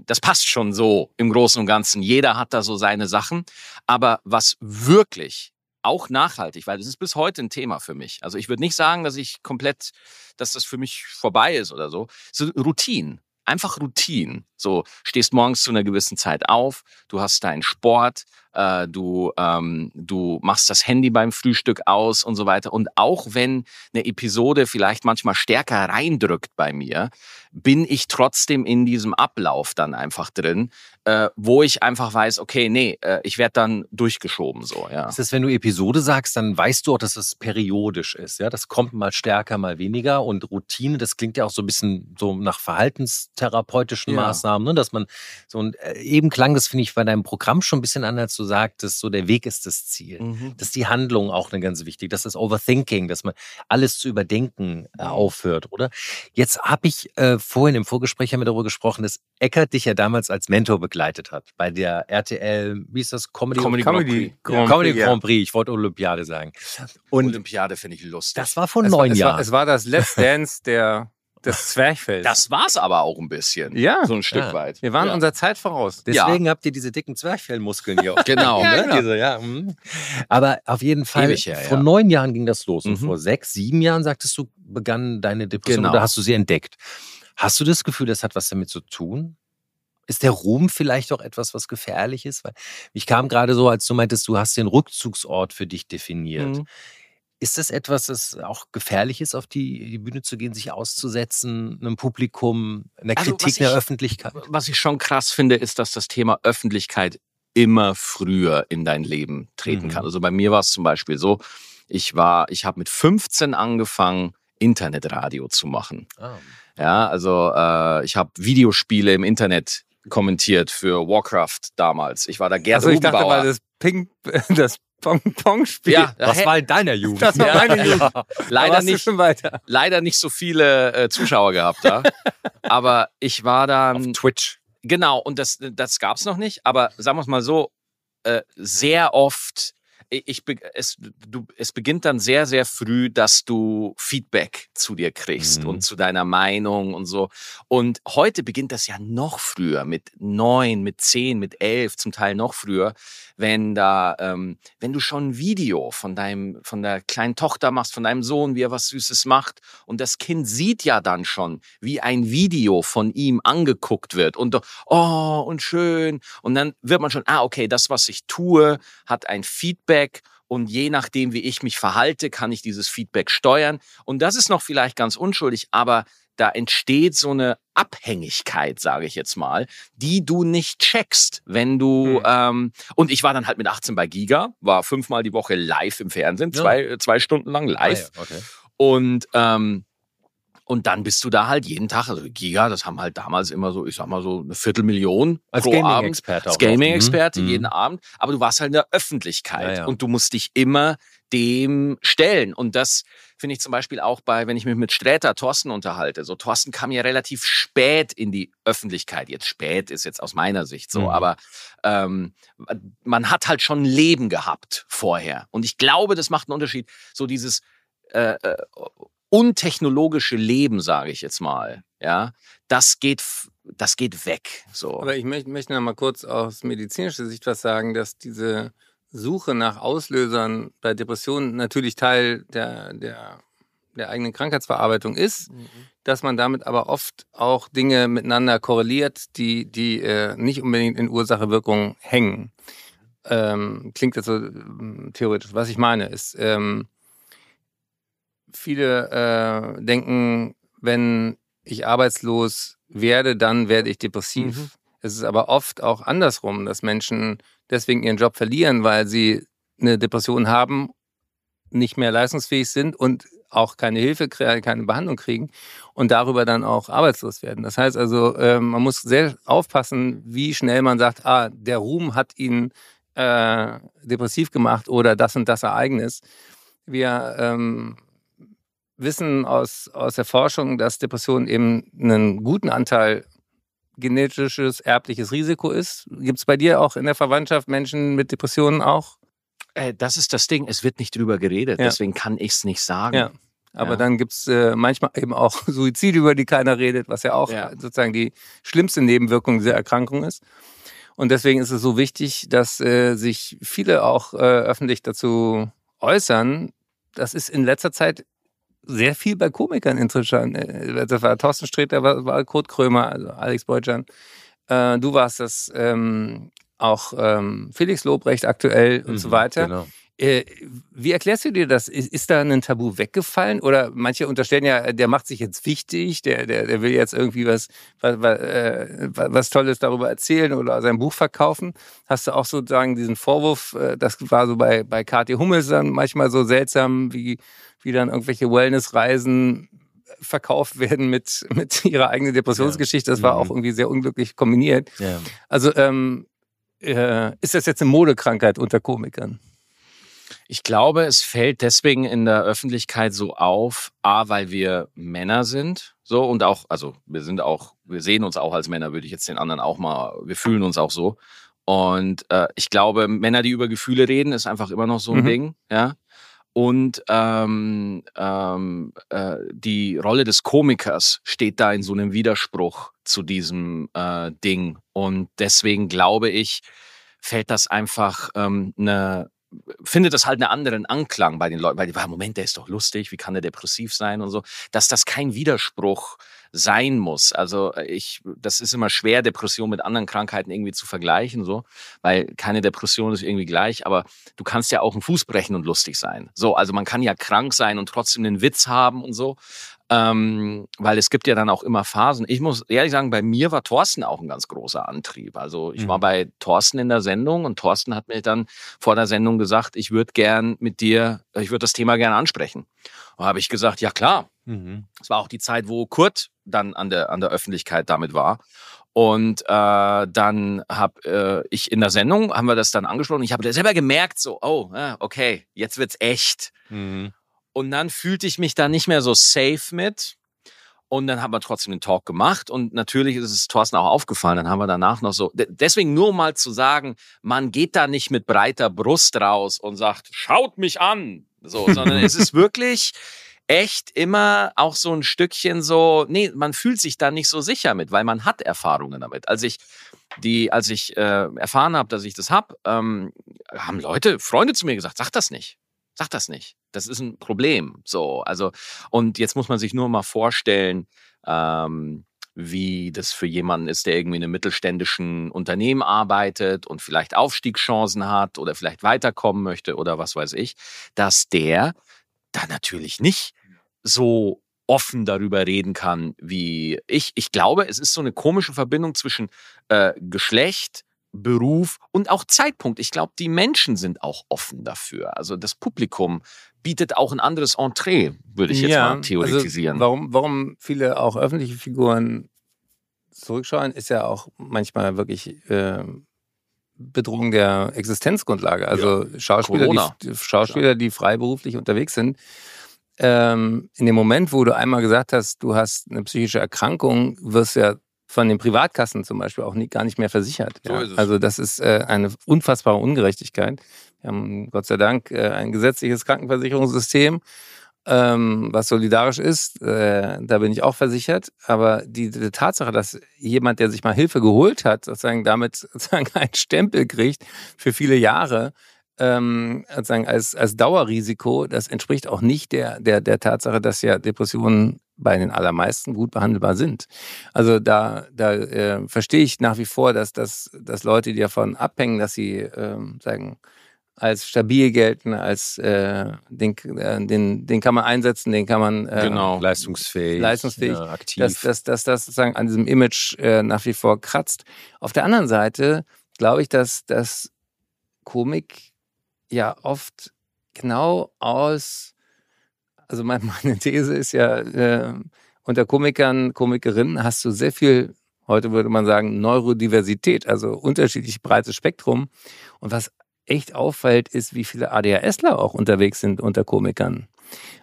das passt schon so im Großen und Ganzen. Jeder hat da so seine Sachen. Aber was wirklich auch nachhaltig, weil das ist bis heute ein Thema für mich. Also ich würde nicht sagen, dass ich komplett, dass das für mich vorbei ist oder so. So Routinen. Einfach Routinen. So stehst morgens zu einer gewissen Zeit auf, du hast deinen Sport, äh, du, ähm, du machst das Handy beim Frühstück aus und so weiter. Und auch wenn eine Episode vielleicht manchmal stärker reindrückt bei mir, bin ich trotzdem in diesem Ablauf dann einfach drin, äh, wo ich einfach weiß, okay, nee, äh, ich werde dann durchgeschoben so. Ja. Das ist, wenn du Episode sagst, dann weißt du auch, dass es periodisch ist. Ja, das kommt mal stärker, mal weniger und Routine. Das klingt ja auch so ein bisschen so nach verhaltenstherapeutischen ja. Maßnahmen, ne? dass man so und äh, eben klang das finde ich bei deinem Programm schon ein bisschen an, als du sagtest, so der Weg ist das Ziel. Mhm. Dass die Handlung auch eine ganz wichtig, dass das Overthinking, dass man alles zu überdenken äh, aufhört, oder? Jetzt habe ich äh, vorhin im Vorgespräch haben wir darüber gesprochen, dass Eckert dich ja damals als Mentor begleitet hat bei der RTL, wie ist das? Comedy, Comedy, Comedy, Grand, Prix. Comedy Grand Prix. Ich wollte Olympiade sagen. Und Olympiade finde ich lustig. Das war vor neun Jahren. Es war, es war das Let's Dance der des Zwerchfells. Das war's aber auch ein bisschen. Ja. So ein Stück ja. weit. Wir waren ja. unserer Zeit voraus. Deswegen ja. habt ihr diese dicken Zwerchfellmuskeln hier auch. genau. ja, genau. Diese, ja. Mhm. Aber auf jeden Fall, her, vor neun Jahren ging das los. Und mhm. vor sechs, sieben Jahren, sagtest du, begann deine Depression genau. oder hast du sie entdeckt? Hast du das Gefühl, das hat was damit zu tun? Ist der Ruhm vielleicht auch etwas, was gefährlich ist? Weil ich kam gerade so, als du meintest, du hast den Rückzugsort für dich definiert. Mhm. Ist das etwas, das auch gefährlich ist, auf die, die Bühne zu gehen, sich auszusetzen, einem Publikum, einer also, Kritik in der Öffentlichkeit? Was ich schon krass finde, ist, dass das Thema Öffentlichkeit immer früher in dein Leben treten mhm. kann. Also bei mir war es zum Beispiel so, ich war, ich habe mit 15 angefangen, Internetradio zu machen. Oh. Ja, also äh, ich habe Videospiele im Internet kommentiert für Warcraft damals. Ich war da Gerd also ich dachte, weil das Ping, das Pong-Pong-Spiel. Ja, das war in deiner Jugend. Das war meine Jugend. Ja. Leider nicht, leider nicht so viele äh, Zuschauer gehabt da. aber ich war dann. Auf Twitch. Genau, und das, das gab es noch nicht. Aber sagen wir es mal so, äh, sehr oft ich, es, du, es beginnt dann sehr, sehr früh, dass du Feedback zu dir kriegst mhm. und zu deiner Meinung und so. Und heute beginnt das ja noch früher, mit neun, mit zehn, mit elf, zum Teil noch früher, wenn da, ähm, wenn du schon ein Video von deinem, von der kleinen Tochter machst, von deinem Sohn, wie er was Süßes macht, und das Kind sieht ja dann schon, wie ein Video von ihm angeguckt wird und oh und schön, und dann wird man schon, ah okay, das was ich tue, hat ein Feedback und je nachdem, wie ich mich verhalte, kann ich dieses Feedback steuern. Und das ist noch vielleicht ganz unschuldig, aber da entsteht so eine Abhängigkeit, sage ich jetzt mal, die du nicht checkst, wenn du hm. ähm, und ich war dann halt mit 18 bei Giga, war fünfmal die Woche live im Fernsehen, ja. zwei, zwei Stunden lang live. Ah, ja. okay. Und ähm, und dann bist du da halt jeden Tag, also Giga, das haben halt damals immer so, ich sag mal so eine Viertelmillion als Gaming-Experte. Als Gaming-Experte mhm. jeden Abend. Aber du warst halt in der Öffentlichkeit ja, ja. und du musst dich immer dem stellen. Und das finde ich zum Beispiel auch bei, wenn ich mich mit Sträter Thorsten unterhalte. So, Thorsten kam ja relativ spät in die Öffentlichkeit. Jetzt spät ist jetzt aus meiner Sicht so, mhm. aber ähm, man hat halt schon ein Leben gehabt vorher. Und ich glaube, das macht einen Unterschied. So dieses äh, äh untechnologische Leben, sage ich jetzt mal, ja, das geht, das geht weg. So. Aber ich möchte, möchte noch mal kurz aus medizinischer Sicht was sagen, dass diese Suche nach Auslösern bei Depressionen natürlich Teil der, der, der eigenen Krankheitsverarbeitung ist, mhm. dass man damit aber oft auch Dinge miteinander korreliert, die, die äh, nicht unbedingt in Ursache-Wirkung hängen. Ähm, klingt jetzt so äh, theoretisch. Was ich meine ist, ähm, viele äh, denken, wenn ich arbeitslos werde, dann werde ich depressiv. Mhm. Es ist aber oft auch andersrum, dass Menschen deswegen ihren Job verlieren, weil sie eine Depression haben, nicht mehr leistungsfähig sind und auch keine Hilfe, keine Behandlung kriegen und darüber dann auch arbeitslos werden. Das heißt also, äh, man muss sehr aufpassen, wie schnell man sagt, ah, der Ruhm hat ihn äh, depressiv gemacht oder das und das Ereignis. Wir ähm, wissen aus, aus der Forschung, dass Depression eben einen guten Anteil genetisches, erbliches Risiko ist. Gibt es bei dir auch in der Verwandtschaft Menschen mit Depressionen auch? Äh, das ist das Ding, es wird nicht drüber geredet, ja. deswegen kann ich es nicht sagen. Ja. Aber ja. dann gibt es äh, manchmal eben auch Suizide, über die keiner redet, was ja auch sozusagen die schlimmste Nebenwirkung dieser Erkrankung ist. Und deswegen ist es so wichtig, dass äh, sich viele auch äh, öffentlich dazu äußern. Das ist in letzter Zeit sehr viel bei Komikern interessant. Äh, das war Thorsten Sträter, war, war Kurt Krömer, also Alex Beutschan. Äh, du warst das ähm, auch ähm, Felix Lobrecht aktuell und mhm, so weiter. Genau. Äh, wie erklärst du dir das? Ist, da ein Tabu weggefallen? Oder manche unterstellen ja, der macht sich jetzt wichtig, der, der, der will jetzt irgendwie was, was, was, äh, was Tolles darüber erzählen oder sein Buch verkaufen. Hast du auch sozusagen diesen Vorwurf, äh, das war so bei, bei Kathi Hummels dann manchmal so seltsam, wie, wie dann irgendwelche Wellnessreisen verkauft werden mit, mit ihrer eigenen Depressionsgeschichte. Das war auch irgendwie sehr unglücklich kombiniert. Ja. Also ähm, äh, ist das jetzt eine Modekrankheit unter Komikern? Ich glaube, es fällt deswegen in der Öffentlichkeit so auf, a, weil wir Männer sind, so und auch, also wir sind auch, wir sehen uns auch als Männer, würde ich jetzt den anderen auch mal, wir fühlen uns auch so. Und äh, ich glaube, Männer, die über Gefühle reden, ist einfach immer noch so ein mhm. Ding, ja. Und ähm, ähm, äh, die Rolle des Komikers steht da in so einem Widerspruch zu diesem äh, Ding. Und deswegen glaube ich, fällt das einfach ähm, eine findet das halt einen anderen Anklang bei den Leuten, weil die, Moment, der ist doch lustig, wie kann der depressiv sein und so, dass das kein Widerspruch sein muss. Also äh, ich, das ist immer schwer, Depression mit anderen Krankheiten irgendwie zu vergleichen, so, weil keine Depression ist irgendwie gleich, aber du kannst ja auch einen Fuß brechen und lustig sein. So, also man kann ja krank sein und trotzdem einen Witz haben und so. Ähm, weil es gibt ja dann auch immer Phasen. Ich muss ehrlich sagen, bei mir war Thorsten auch ein ganz großer Antrieb. Also ich mhm. war bei Thorsten in der Sendung und Thorsten hat mir dann vor der Sendung gesagt, ich würde gern mit dir, ich würde das Thema gerne ansprechen. Und habe ich gesagt, ja klar. Mhm. Es war auch die Zeit, wo Kurt dann an der, an der Öffentlichkeit damit war. Und äh, dann habe äh, ich in der Sendung, haben wir das dann angesprochen. Ich habe selber gemerkt, so, oh, okay, jetzt wird's echt. Mhm. Und dann fühlte ich mich da nicht mehr so safe mit. Und dann haben wir trotzdem den Talk gemacht. Und natürlich ist es Thorsten auch aufgefallen. Dann haben wir danach noch so. Deswegen nur mal zu sagen, man geht da nicht mit breiter Brust raus und sagt, schaut mich an. So, sondern es ist wirklich echt immer auch so ein Stückchen so, nee, man fühlt sich da nicht so sicher mit, weil man hat Erfahrungen damit. Als ich die, als ich äh, erfahren habe, dass ich das hab, ähm, haben Leute, Freunde zu mir gesagt, sag das nicht. Sag das nicht. Das ist ein Problem. So, also, und jetzt muss man sich nur mal vorstellen, ähm, wie das für jemanden ist, der irgendwie in einem mittelständischen Unternehmen arbeitet und vielleicht Aufstiegschancen hat oder vielleicht weiterkommen möchte oder was weiß ich, dass der da natürlich nicht so offen darüber reden kann wie ich. Ich glaube, es ist so eine komische Verbindung zwischen äh, Geschlecht, Beruf und auch Zeitpunkt. Ich glaube, die Menschen sind auch offen dafür. Also das Publikum bietet auch ein anderes Entree, würde ich jetzt ja, mal also theoretisieren. Also warum, warum viele auch öffentliche Figuren zurückschauen, ist ja auch manchmal wirklich äh, Bedrohung der Existenzgrundlage. Also ja, Schauspieler, die, Schauspieler, die freiberuflich unterwegs sind. Ähm, in dem Moment, wo du einmal gesagt hast, du hast eine psychische Erkrankung, wirst ja von den Privatkassen zum Beispiel auch nie, gar nicht mehr versichert. Ja. So also das ist äh, eine unfassbare Ungerechtigkeit. Wir haben Gott sei Dank äh, ein gesetzliches Krankenversicherungssystem, ähm, was solidarisch ist. Äh, da bin ich auch versichert. Aber die, die, Tatsache, dass jemand, der sich mal Hilfe geholt hat, sozusagen damit sozusagen einen Stempel kriegt für viele Jahre, ähm, sozusagen als, als Dauerrisiko, das entspricht auch nicht der, der, der Tatsache, dass ja Depressionen bei den allermeisten gut behandelbar sind. Also da, da äh, verstehe ich nach wie vor, dass, dass, dass Leute, die davon abhängen, dass sie ähm, sagen, als stabil gelten, als äh, den, äh, den, den kann man einsetzen, den kann man äh, genau. leistungsfähig, leistungsfähig ja, aktiv. Dass, dass, dass das sozusagen an diesem Image äh, nach wie vor kratzt. Auf der anderen Seite glaube ich, dass, dass Komik ja oft genau aus, also meine These ist ja, äh, unter Komikern, Komikerinnen hast du sehr viel, heute würde man sagen, Neurodiversität, also unterschiedlich breites Spektrum. Und was echt auffällt, ist, wie viele ADHSler auch unterwegs sind unter Komikern.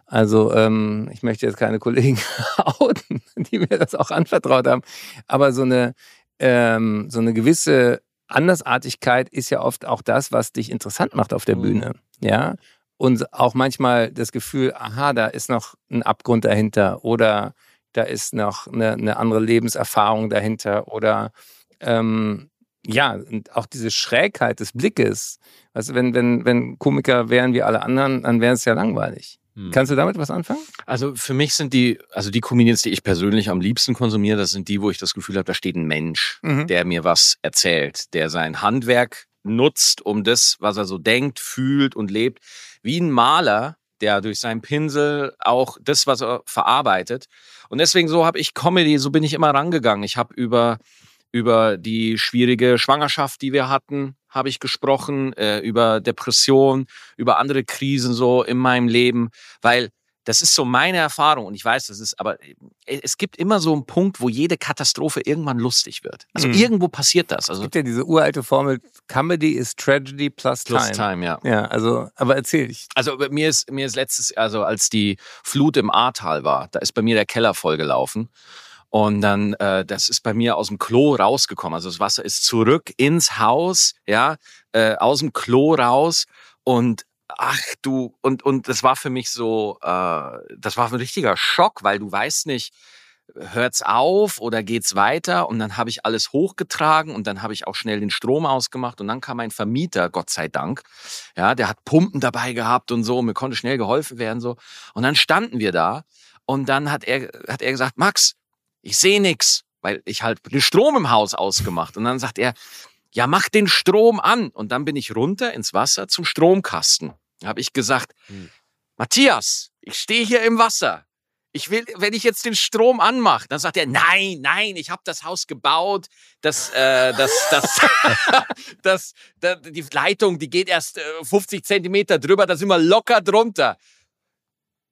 Also ähm, ich möchte jetzt keine Kollegen outen, die mir das auch anvertraut haben, aber so eine ähm, so eine gewisse Andersartigkeit ist ja oft auch das, was dich interessant macht auf der mhm. Bühne, ja. Und auch manchmal das Gefühl, aha, da ist noch ein Abgrund dahinter oder da ist noch eine, eine andere Lebenserfahrung dahinter oder ähm, ja, und auch diese Schrägheit des Blickes. Also wenn, wenn, wenn Komiker wären wie alle anderen, dann wäre es ja langweilig. Hm. Kannst du damit was anfangen? Also für mich sind die, also die Comedians, die ich persönlich am liebsten konsumiere, das sind die, wo ich das Gefühl habe, da steht ein Mensch, mhm. der mir was erzählt, der sein Handwerk nutzt, um das, was er so denkt, fühlt und lebt, wie ein Maler, der durch seinen Pinsel auch das, was er verarbeitet. Und deswegen so habe ich Comedy, so bin ich immer rangegangen. Ich habe über über die schwierige Schwangerschaft, die wir hatten, habe ich gesprochen, äh, über Depression, über andere Krisen so in meinem Leben, weil das ist so meine Erfahrung und ich weiß, das ist, aber äh, es gibt immer so einen Punkt, wo jede Katastrophe irgendwann lustig wird. Also mhm. irgendwo passiert das. Also es gibt ja diese uralte Formel, Comedy is Tragedy plus Time. Plus Time, ja. Ja, also, aber erzähl ich. Also mir ist, mir ist letztes, also als die Flut im Ahrtal war, da ist bei mir der Keller vollgelaufen. Und dann, äh, das ist bei mir aus dem Klo rausgekommen. Also das Wasser ist zurück ins Haus, ja, äh, aus dem Klo raus. Und ach du, und, und das war für mich so, äh, das war ein richtiger Schock, weil du weißt nicht, hört's auf oder geht's weiter? Und dann habe ich alles hochgetragen und dann habe ich auch schnell den Strom ausgemacht und dann kam mein Vermieter, Gott sei Dank, ja, der hat Pumpen dabei gehabt und so, mir konnte schnell geholfen werden so. Und dann standen wir da und dann hat er, hat er gesagt, Max, ich sehe nix, weil ich halt den Strom im Haus ausgemacht. Und dann sagt er, ja, mach den Strom an. Und dann bin ich runter ins Wasser zum Stromkasten. Habe ich gesagt, hm. Matthias, ich stehe hier im Wasser. Ich will, wenn ich jetzt den Strom anmache, dann sagt er, nein, nein, ich habe das Haus gebaut, das, äh, das, das, das, das, die Leitung, die geht erst 50 äh, Zentimeter drüber, da sind wir locker drunter.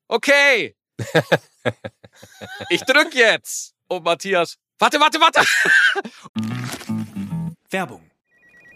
Okay, ich drück jetzt. Und Matthias, warte, warte, warte. Werbung.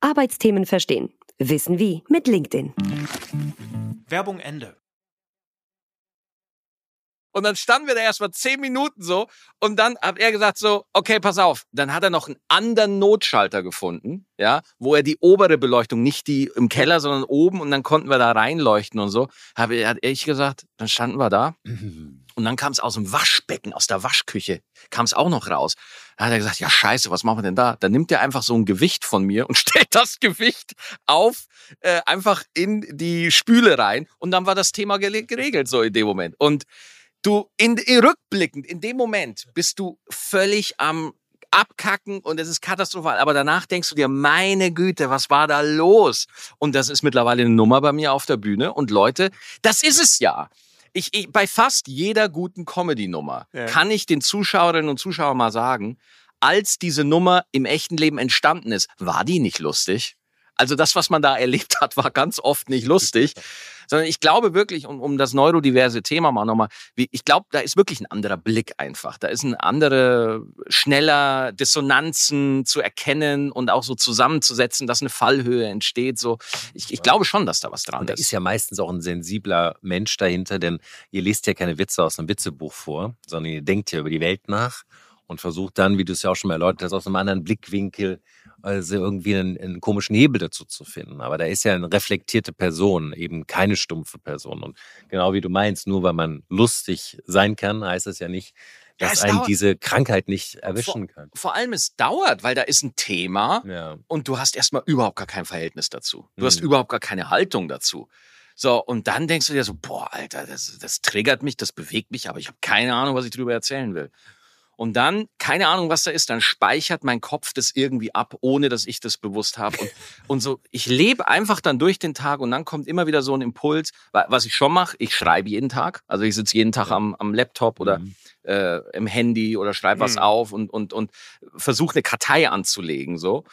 Arbeitsthemen verstehen. Wissen wie mit LinkedIn. Werbung Ende. Und dann standen wir da erstmal zehn Minuten so und dann hat er gesagt so, okay, pass auf. Dann hat er noch einen anderen Notschalter gefunden, ja, wo er die obere Beleuchtung, nicht die im Keller, sondern oben und dann konnten wir da reinleuchten und so. Habe hat ich gesagt, dann standen wir da und dann kam es aus dem Waschbecken, aus der Waschküche, kam es auch noch raus. Da hat er gesagt, ja scheiße, was machen wir denn da? Dann nimmt er einfach so ein Gewicht von mir und stellt das Gewicht auf, äh, einfach in die Spüle rein und dann war das Thema geregelt so in dem Moment. Und Du, in, in, rückblickend, in dem Moment bist du völlig am Abkacken und es ist katastrophal. Aber danach denkst du dir, meine Güte, was war da los? Und das ist mittlerweile eine Nummer bei mir auf der Bühne. Und Leute, das ist es ja. Ich, ich, bei fast jeder guten Comedy-Nummer ja. kann ich den Zuschauerinnen und Zuschauern mal sagen, als diese Nummer im echten Leben entstanden ist, war die nicht lustig. Also das, was man da erlebt hat, war ganz oft nicht lustig. Sondern ich glaube wirklich, um, um das neurodiverse Thema mal nochmal, ich glaube, da ist wirklich ein anderer Blick einfach. Da ist ein anderer, schneller Dissonanzen zu erkennen und auch so zusammenzusetzen, dass eine Fallhöhe entsteht. So, ich, ich glaube schon, dass da was dran und da ist. ist ja meistens auch ein sensibler Mensch dahinter, denn ihr lest ja keine Witze aus einem Witzebuch vor, sondern ihr denkt ja über die Welt nach und versucht dann, wie du es ja auch schon mal erläutert hast, aus einem anderen Blickwinkel also irgendwie einen, einen, komischen Hebel dazu zu finden. Aber da ist ja eine reflektierte Person, eben keine stumpfe Person. Und genau wie du meinst, nur weil man lustig sein kann, heißt es ja nicht, dass ja, einen dauert. diese Krankheit nicht erwischen vor, kann. Vor allem, es dauert, weil da ist ein Thema ja. und du hast erstmal überhaupt gar kein Verhältnis dazu. Du mhm. hast überhaupt gar keine Haltung dazu. So, und dann denkst du dir so, boah, Alter, das, das triggert mich, das bewegt mich, aber ich habe keine Ahnung, was ich darüber erzählen will. Und dann, keine Ahnung, was da ist, dann speichert mein Kopf das irgendwie ab, ohne dass ich das bewusst habe. Und, und so, ich lebe einfach dann durch den Tag und dann kommt immer wieder so ein Impuls. Was ich schon mache, ich schreibe jeden Tag. Also ich sitze jeden Tag am, am Laptop oder mhm. äh, im Handy oder schreibe mhm. was auf und, und, und versuche eine Kartei anzulegen. so.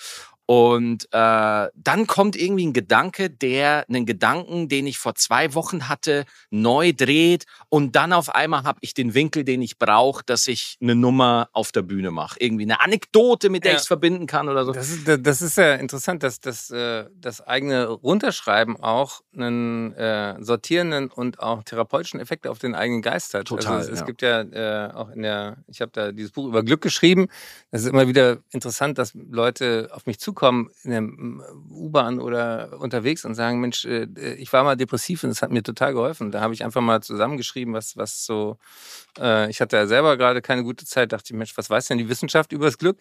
Und äh, dann kommt irgendwie ein Gedanke, der einen Gedanken, den ich vor zwei Wochen hatte, neu dreht. Und dann auf einmal habe ich den Winkel, den ich brauche, dass ich eine Nummer auf der Bühne mache. Irgendwie eine Anekdote, mit der ja. ich es verbinden kann oder so. Das ist, das ist ja interessant, dass das, äh, das eigene Runterschreiben auch einen äh, sortierenden und auch therapeutischen Effekt auf den eigenen Geist hat. Also Total. Also es, ja. gibt ja äh, auch in der, ich habe da dieses Buch über Glück geschrieben. Es ist immer wieder interessant, dass Leute auf mich zukommen zukommen in der U-Bahn oder unterwegs und sagen, Mensch, äh, ich war mal depressiv und es hat mir total geholfen. Da habe ich einfach mal zusammengeschrieben, was, was so, äh, ich hatte ja selber gerade keine gute Zeit, dachte ich, Mensch, was weiß denn die Wissenschaft über das Glück?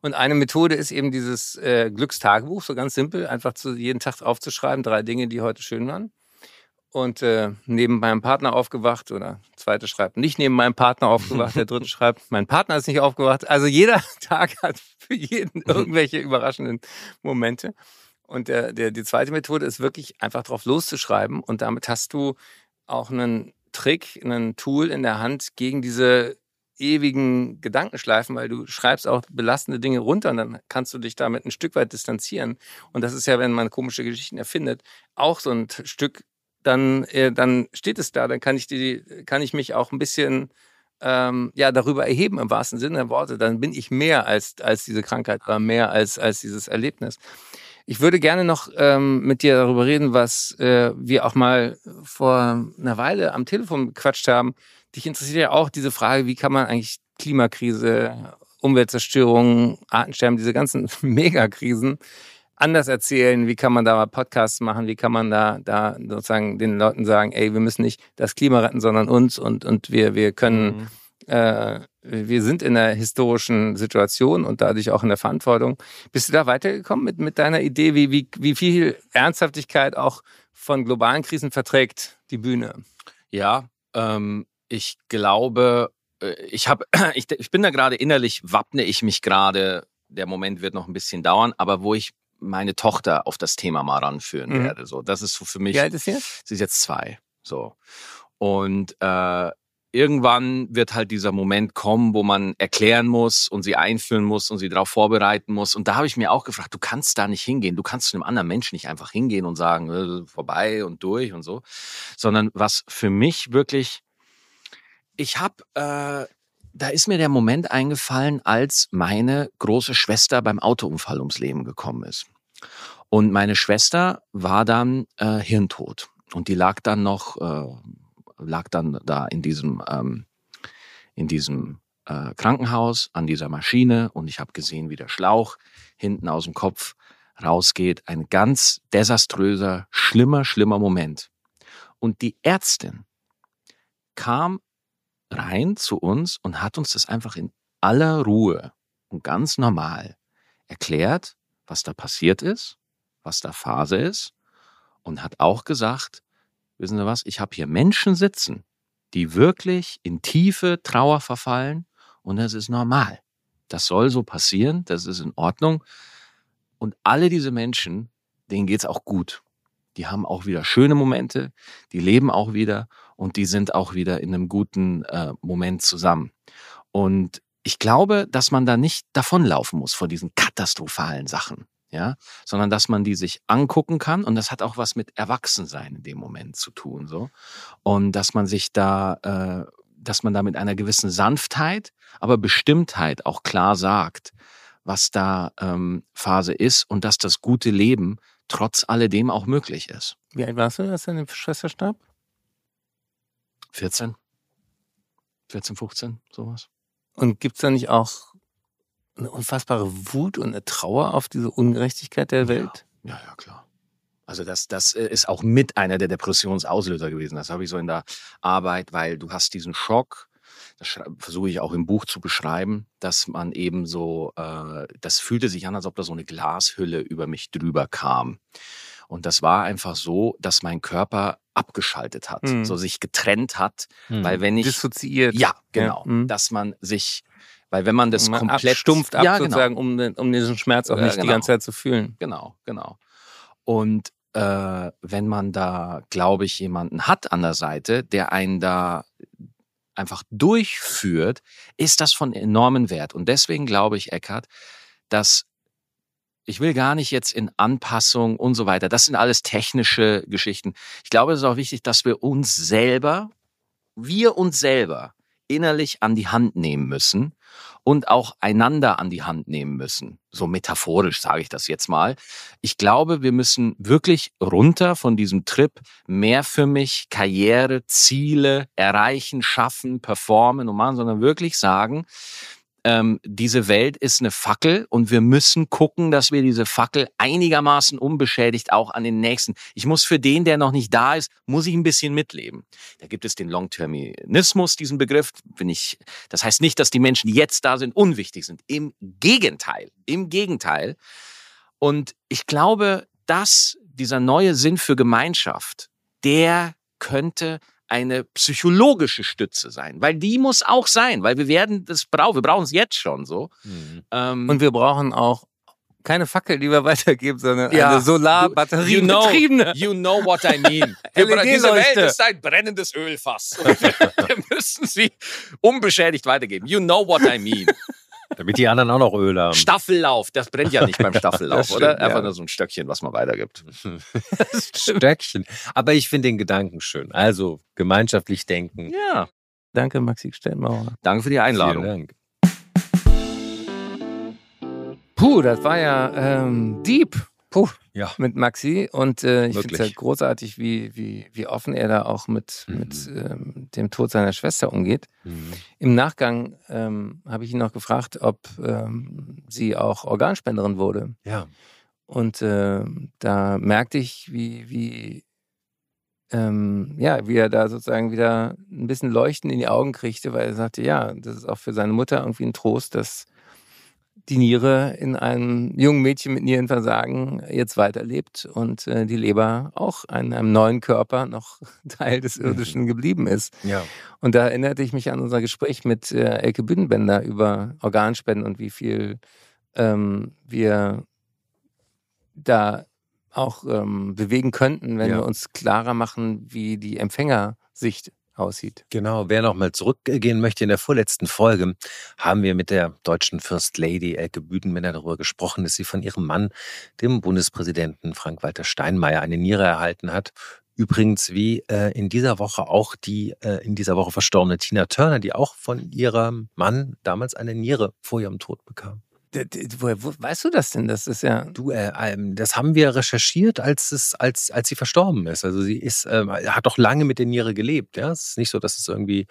Und eine Methode ist eben dieses äh, Glückstagebuch, so ganz simpel, einfach zu, jeden Tag aufzuschreiben, drei Dinge, die heute schön waren und äh, neben meinem Partner aufgewacht oder zweite schreibt nicht neben meinem Partner aufgewacht, der dritte schreibt, mein Partner ist nicht aufgewacht. Also jeder Tag hat für jeden irgendwelche überraschenden Momente. Und der, der, die zweite Methode ist wirklich einfach drauf loszuschreiben und damit hast du auch einen Trick, einen Tool in der Hand gegen diese ewigen Gedankenschleifen, weil du schreibst auch belastende Dinge runter und dann kannst du dich damit ein Stück weit distanzieren. Und das ist ja, wenn man komische Geschichten erfindet, auch so ein Stück dann, äh, dann steht es da, dann kann ich, die, kann ich mich auch ein bisschen ähm, ja, darüber erheben im wahrsten Sinne der Worte. Dann bin ich mehr als, als diese Krankheit oder mehr als, als dieses Erlebnis. Ich würde gerne noch ähm, mit dir darüber reden, was äh, wir auch mal vor einer Weile am Telefon gequatscht haben. Dich interessiert ja auch diese Frage, wie kann man eigentlich Klimakrise, Umweltzerstörung, Artensterben, diese ganzen Megakrisen anders erzählen? Wie kann man da mal Podcasts machen? Wie kann man da, da sozusagen den Leuten sagen, ey, wir müssen nicht das Klima retten, sondern uns und, und wir, wir können, mhm. äh, wir sind in einer historischen Situation und dadurch auch in der Verantwortung. Bist du da weitergekommen mit, mit deiner Idee, wie, wie, wie viel Ernsthaftigkeit auch von globalen Krisen verträgt die Bühne? Ja, ähm, ich glaube, äh, ich habe, ich, ich bin da gerade innerlich, wappne ich mich gerade. Der Moment wird noch ein bisschen dauern, aber wo ich meine Tochter auf das Thema mal ranführen mhm. werde. So, das ist so für mich. Wie alt ist sie jetzt? Sie ist jetzt zwei. So. Und äh, irgendwann wird halt dieser Moment kommen, wo man erklären muss und sie einführen muss und sie darauf vorbereiten muss. Und da habe ich mir auch gefragt, du kannst da nicht hingehen. Du kannst zu einem anderen Menschen nicht einfach hingehen und sagen, äh, vorbei und durch und so. Sondern was für mich wirklich, ich habe äh, da ist mir der Moment eingefallen, als meine große Schwester beim Autounfall ums Leben gekommen ist. Und meine Schwester war dann äh, hirntot. Und die lag dann noch, äh, lag dann da in diesem, ähm, in diesem äh, Krankenhaus an dieser Maschine. Und ich habe gesehen, wie der Schlauch hinten aus dem Kopf rausgeht. Ein ganz desaströser, schlimmer, schlimmer Moment. Und die Ärztin kam rein zu uns und hat uns das einfach in aller Ruhe und ganz normal erklärt, was da passiert ist, was da Phase ist und hat auch gesagt, wissen Sie was, ich habe hier Menschen sitzen, die wirklich in tiefe Trauer verfallen und das ist normal. Das soll so passieren, das ist in Ordnung. Und alle diese Menschen, denen geht's auch gut. Die haben auch wieder schöne Momente, die leben auch wieder und die sind auch wieder in einem guten äh, Moment zusammen. Und ich glaube, dass man da nicht davonlaufen muss vor diesen katastrophalen Sachen, ja, sondern dass man die sich angucken kann und das hat auch was mit Erwachsensein in dem Moment zu tun, so und dass man sich da, äh, dass man da mit einer gewissen Sanftheit, aber Bestimmtheit auch klar sagt, was da ähm, Phase ist und dass das gute Leben trotz alledem auch möglich ist. Wie alt warst du, als deine Schwester starb? 14. 14, 15, sowas. Und gibt es da nicht auch eine unfassbare Wut und eine Trauer auf diese Ungerechtigkeit der Welt? Ja, ja, ja klar. Also das, das äh, ist auch mit einer der Depressionsauslöser gewesen. Das habe ich so in der Arbeit, weil du hast diesen Schock, das versuche ich auch im Buch zu beschreiben, dass man eben so, äh, das fühlte sich an, als ob da so eine Glashülle über mich drüber kam. Und das war einfach so, dass mein Körper abgeschaltet hat, Mhm. so sich getrennt hat, Mhm. weil wenn ich Dissoziiert. ja genau, Mhm. dass man sich, weil wenn man das man komplett abstumpft ab ja, genau. sozusagen, um, um diesen Schmerz auch Ja, nicht die genau. ganze Zeit zu fühlen. Genau, genau. Und äh, wenn man da, glaube ich, jemanden hat an der Seite, der einen da einfach durchführt, ist das von enormem Wert. Und deswegen glaube ich, Eckhard, dass ich will gar nicht jetzt in Anpassung und so weiter. Das sind alles technische Geschichten. Ich glaube, es ist auch wichtig, dass wir uns selber, wir uns selber innerlich an die Hand nehmen müssen und auch einander an die Hand nehmen müssen. So metaphorisch sage ich das jetzt mal. Ich glaube, wir müssen wirklich runter von diesem Trip mehr für mich Karriere, Ziele erreichen, schaffen, performen und machen, sondern wirklich sagen, ähm, diese Welt ist eine Fackel und wir müssen gucken, dass wir diese Fackel einigermaßen unbeschädigt auch an den nächsten. Ich muss für den, der noch nicht da ist, muss ich ein bisschen mitleben. Da gibt es den Long-Terminismus, diesen Begriff, bin ich. Das heißt nicht, dass die Menschen, die jetzt da sind, unwichtig sind. Im Gegenteil, im Gegenteil. Und ich glaube, dass dieser neue Sinn für Gemeinschaft, der könnte eine psychologische Stütze sein, weil die muss auch sein, weil wir werden das brauchen, wir brauchen es jetzt schon so. Mhm. Ähm, Und wir brauchen auch keine Fackel, die wir weitergeben, sondern Ja, eine you Solarbatteriebetriebene. know, you know what I mean. Wir, bra- diese. Welt ist ein brennendes Ölfass. wir müssen sie unbeschädigt weitergeben. You know what I mean. Damit die anderen auch noch Öl haben. Staffellauf, das brennt ja nicht beim Staffellauf, stimmt, oder? Einfach ja. nur so ein Stöckchen, was man weitergibt. Stöckchen. Aber ich finde den Gedanken schön. Also gemeinschaftlich denken. Ja. Danke, Maxi Stellmauer. Danke für die Einladung. Vielen Dank. Puh, das war ja ähm, deep. Puh, Ja. mit Maxi. Und äh, ich finde es halt großartig, wie, wie, wie offen er da auch mit, Mhm. mit ähm, dem Tod seiner Schwester umgeht. Mhm. Im Nachgang ähm, habe ich ihn noch gefragt, ob ähm, sie auch Organspenderin wurde. Ja. Und äh, da merkte ich, wie, wie, ähm, ja, wie er da sozusagen wieder ein bisschen Leuchten in die Augen kriegte, weil er sagte, ja, das ist auch für seine Mutter irgendwie ein Trost, dass die Niere in einem jungen Mädchen mit Nierenversagen jetzt weiterlebt und äh, die Leber auch in einem neuen Körper noch Teil des Irdischen geblieben ist. Ja. Und da erinnerte ich mich an unser Gespräch mit äh, Elke Büdenbender über Organspenden und wie viel ähm, wir da auch ähm, bewegen könnten, wenn Ja. wir uns klarer machen, wie die Empfängersicht aussieht. Genau, wer nochmal zurückgehen möchte, in der vorletzten Folge haben wir mit der deutschen First Lady Elke Büdenbender darüber gesprochen, dass sie von ihrem Mann, dem Bundespräsidenten Frank-Walter Steinmeier, eine Niere erhalten hat. Übrigens wie äh, in dieser Woche auch die äh, in dieser Woche verstorbene Tina Turner, die auch von ihrem Mann damals eine Niere vor ihrem Tod bekam. Woher wo, weißt du das denn? Das ist ja. Du, äh, ähm, das haben wir recherchiert, als es, als, als sie verstorben ist. Also sie ist, ähm, hat doch lange mit der Niere gelebt. Ja, es ist nicht so, dass es irgendwie,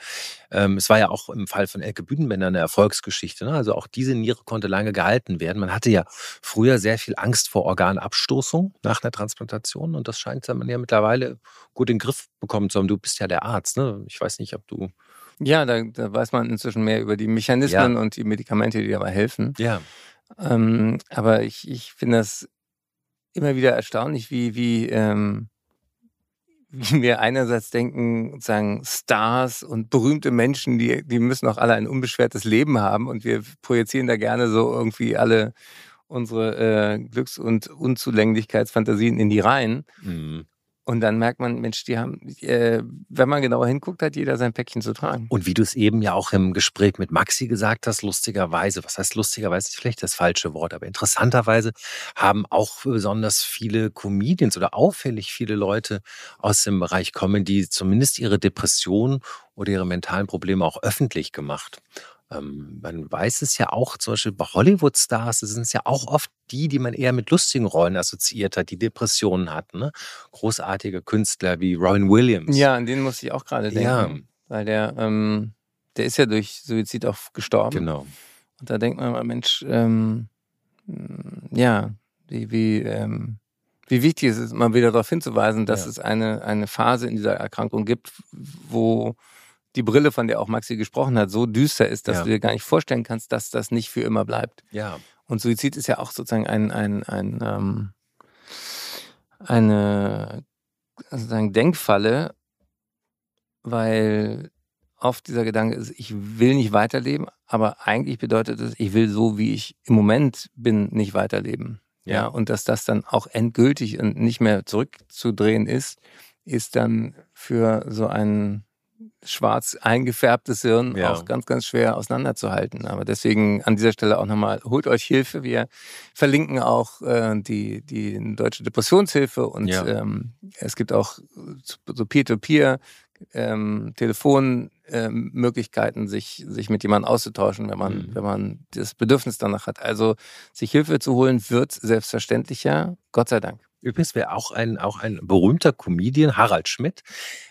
ähm, es war ja auch im Fall von Elke Büdenbender eine Erfolgsgeschichte. Ne? Also auch diese Niere konnte lange gehalten werden. Man hatte ja früher sehr viel Angst vor Organabstoßung nach einer Transplantation und das scheint man ja mittlerweile gut in den Griff bekommen zu haben. Du bist ja der Arzt. Ne? Ich weiß nicht, ob du. Ja, da, da weiß man inzwischen mehr über die Mechanismen und die Medikamente, die dabei helfen. Ja. Ähm, aber ich, ich finde das immer wieder erstaunlich, wie, wie, ähm, wie wir einerseits denken, sagen Stars und berühmte Menschen, die, die müssen auch alle ein unbeschwertes Leben haben und wir projizieren da gerne so irgendwie alle unsere äh, Glücks- und Unzulänglichkeitsfantasien in die Reihen. Mhm. Und dann merkt man, Mensch, die haben, äh, wenn man genauer hinguckt, hat jeder sein Päckchen zu tragen. Und wie du es eben ja auch im Gespräch mit Maxi gesagt hast, lustigerweise, was heißt lustigerweise, ist vielleicht das falsche Wort, aber interessanterweise haben auch besonders viele Comedians oder auffällig viele Leute aus dem Bereich Comedy zumindest ihre Depression oder ihre mentalen Probleme auch öffentlich gemacht. Ähm, man weiß es ja auch, zum Beispiel bei Hollywood-Stars, das sind es ja auch oft die, die man eher mit lustigen Rollen assoziiert hat, die Depressionen hatten. Ne? Großartige Künstler wie Robin Williams. Ja, an den musste ich auch gerade denken. Ja. Weil der, ähm, der ist ja durch Suizid auch gestorben. Genau. Und da denkt man mal, Mensch, ähm, ja, wie, wie, ähm, wie wichtig es ist, mal wieder darauf hinzuweisen, dass Ja. es eine, eine Phase in dieser Erkrankung gibt, wo die Brille, von der auch Maxi gesprochen hat, so düster ist, dass Ja. du dir gar nicht vorstellen kannst, dass das nicht für immer bleibt. Ja. Und Suizid ist ja auch sozusagen ein, ein, ein, ähm, eine sozusagen Denkfalle, weil oft dieser Gedanke ist, ich will nicht weiterleben, aber eigentlich bedeutet es, ich will so, wie ich im Moment bin, nicht weiterleben. Ja, ja und dass das dann auch endgültig und nicht mehr zurückzudrehen ist, ist dann für so einen schwarz eingefärbtes Hirn ja. auch ganz, ganz schwer auseinanderzuhalten. Aber deswegen an dieser Stelle auch nochmal, holt euch Hilfe. Wir verlinken auch äh, die, die Deutsche Depressionshilfe und ja. ähm, es gibt auch so Peer-to-Peer ähm, Telefonmöglichkeiten, ähm, sich, sich mit jemandem auszutauschen, wenn man, mhm. wenn man das Bedürfnis danach hat. Also sich Hilfe zu holen wird selbstverständlicher, Gott sei Dank. Übrigens wäre auch ein, auch ein berühmter Comedian, Harald Schmidt,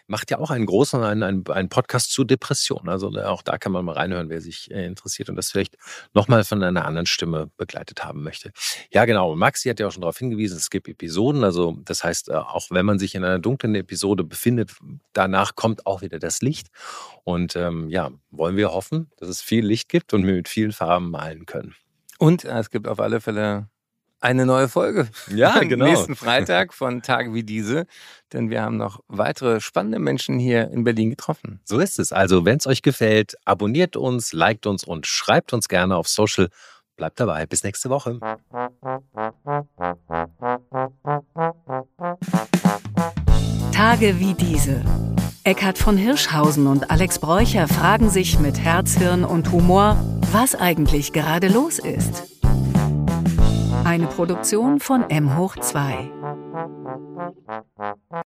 macht ja auch einen großen einen, einen, einen Podcast zu Depressionen. Also äh, auch da kann man mal reinhören, wer sich äh, interessiert und das vielleicht nochmal von einer anderen Stimme begleitet haben möchte. Ja, genau. Maxi hat ja auch schon darauf hingewiesen, es gibt Episoden. Also das heißt, äh, auch wenn man sich in einer dunklen Episode befindet, danach kommt auch wieder das Licht. Und ähm, ja, wollen wir hoffen, dass es viel Licht gibt und wir mit vielen Farben malen können. Und es gibt auf alle Fälle eine neue Folge. Ja, genau. Nächsten Freitag von Tagen wie diese. Denn wir haben noch weitere spannende Menschen hier in Berlin getroffen. So ist es. Also, wenn es euch gefällt, abonniert uns, liked uns und schreibt uns gerne auf Social. Bleibt dabei. Bis nächste Woche. Tage wie diese. Eckhard von Hirschhausen und Alex Bräucher fragen sich mit Herz, Hirn und Humor, was eigentlich gerade los ist. Eine Produktion von M hoch 2.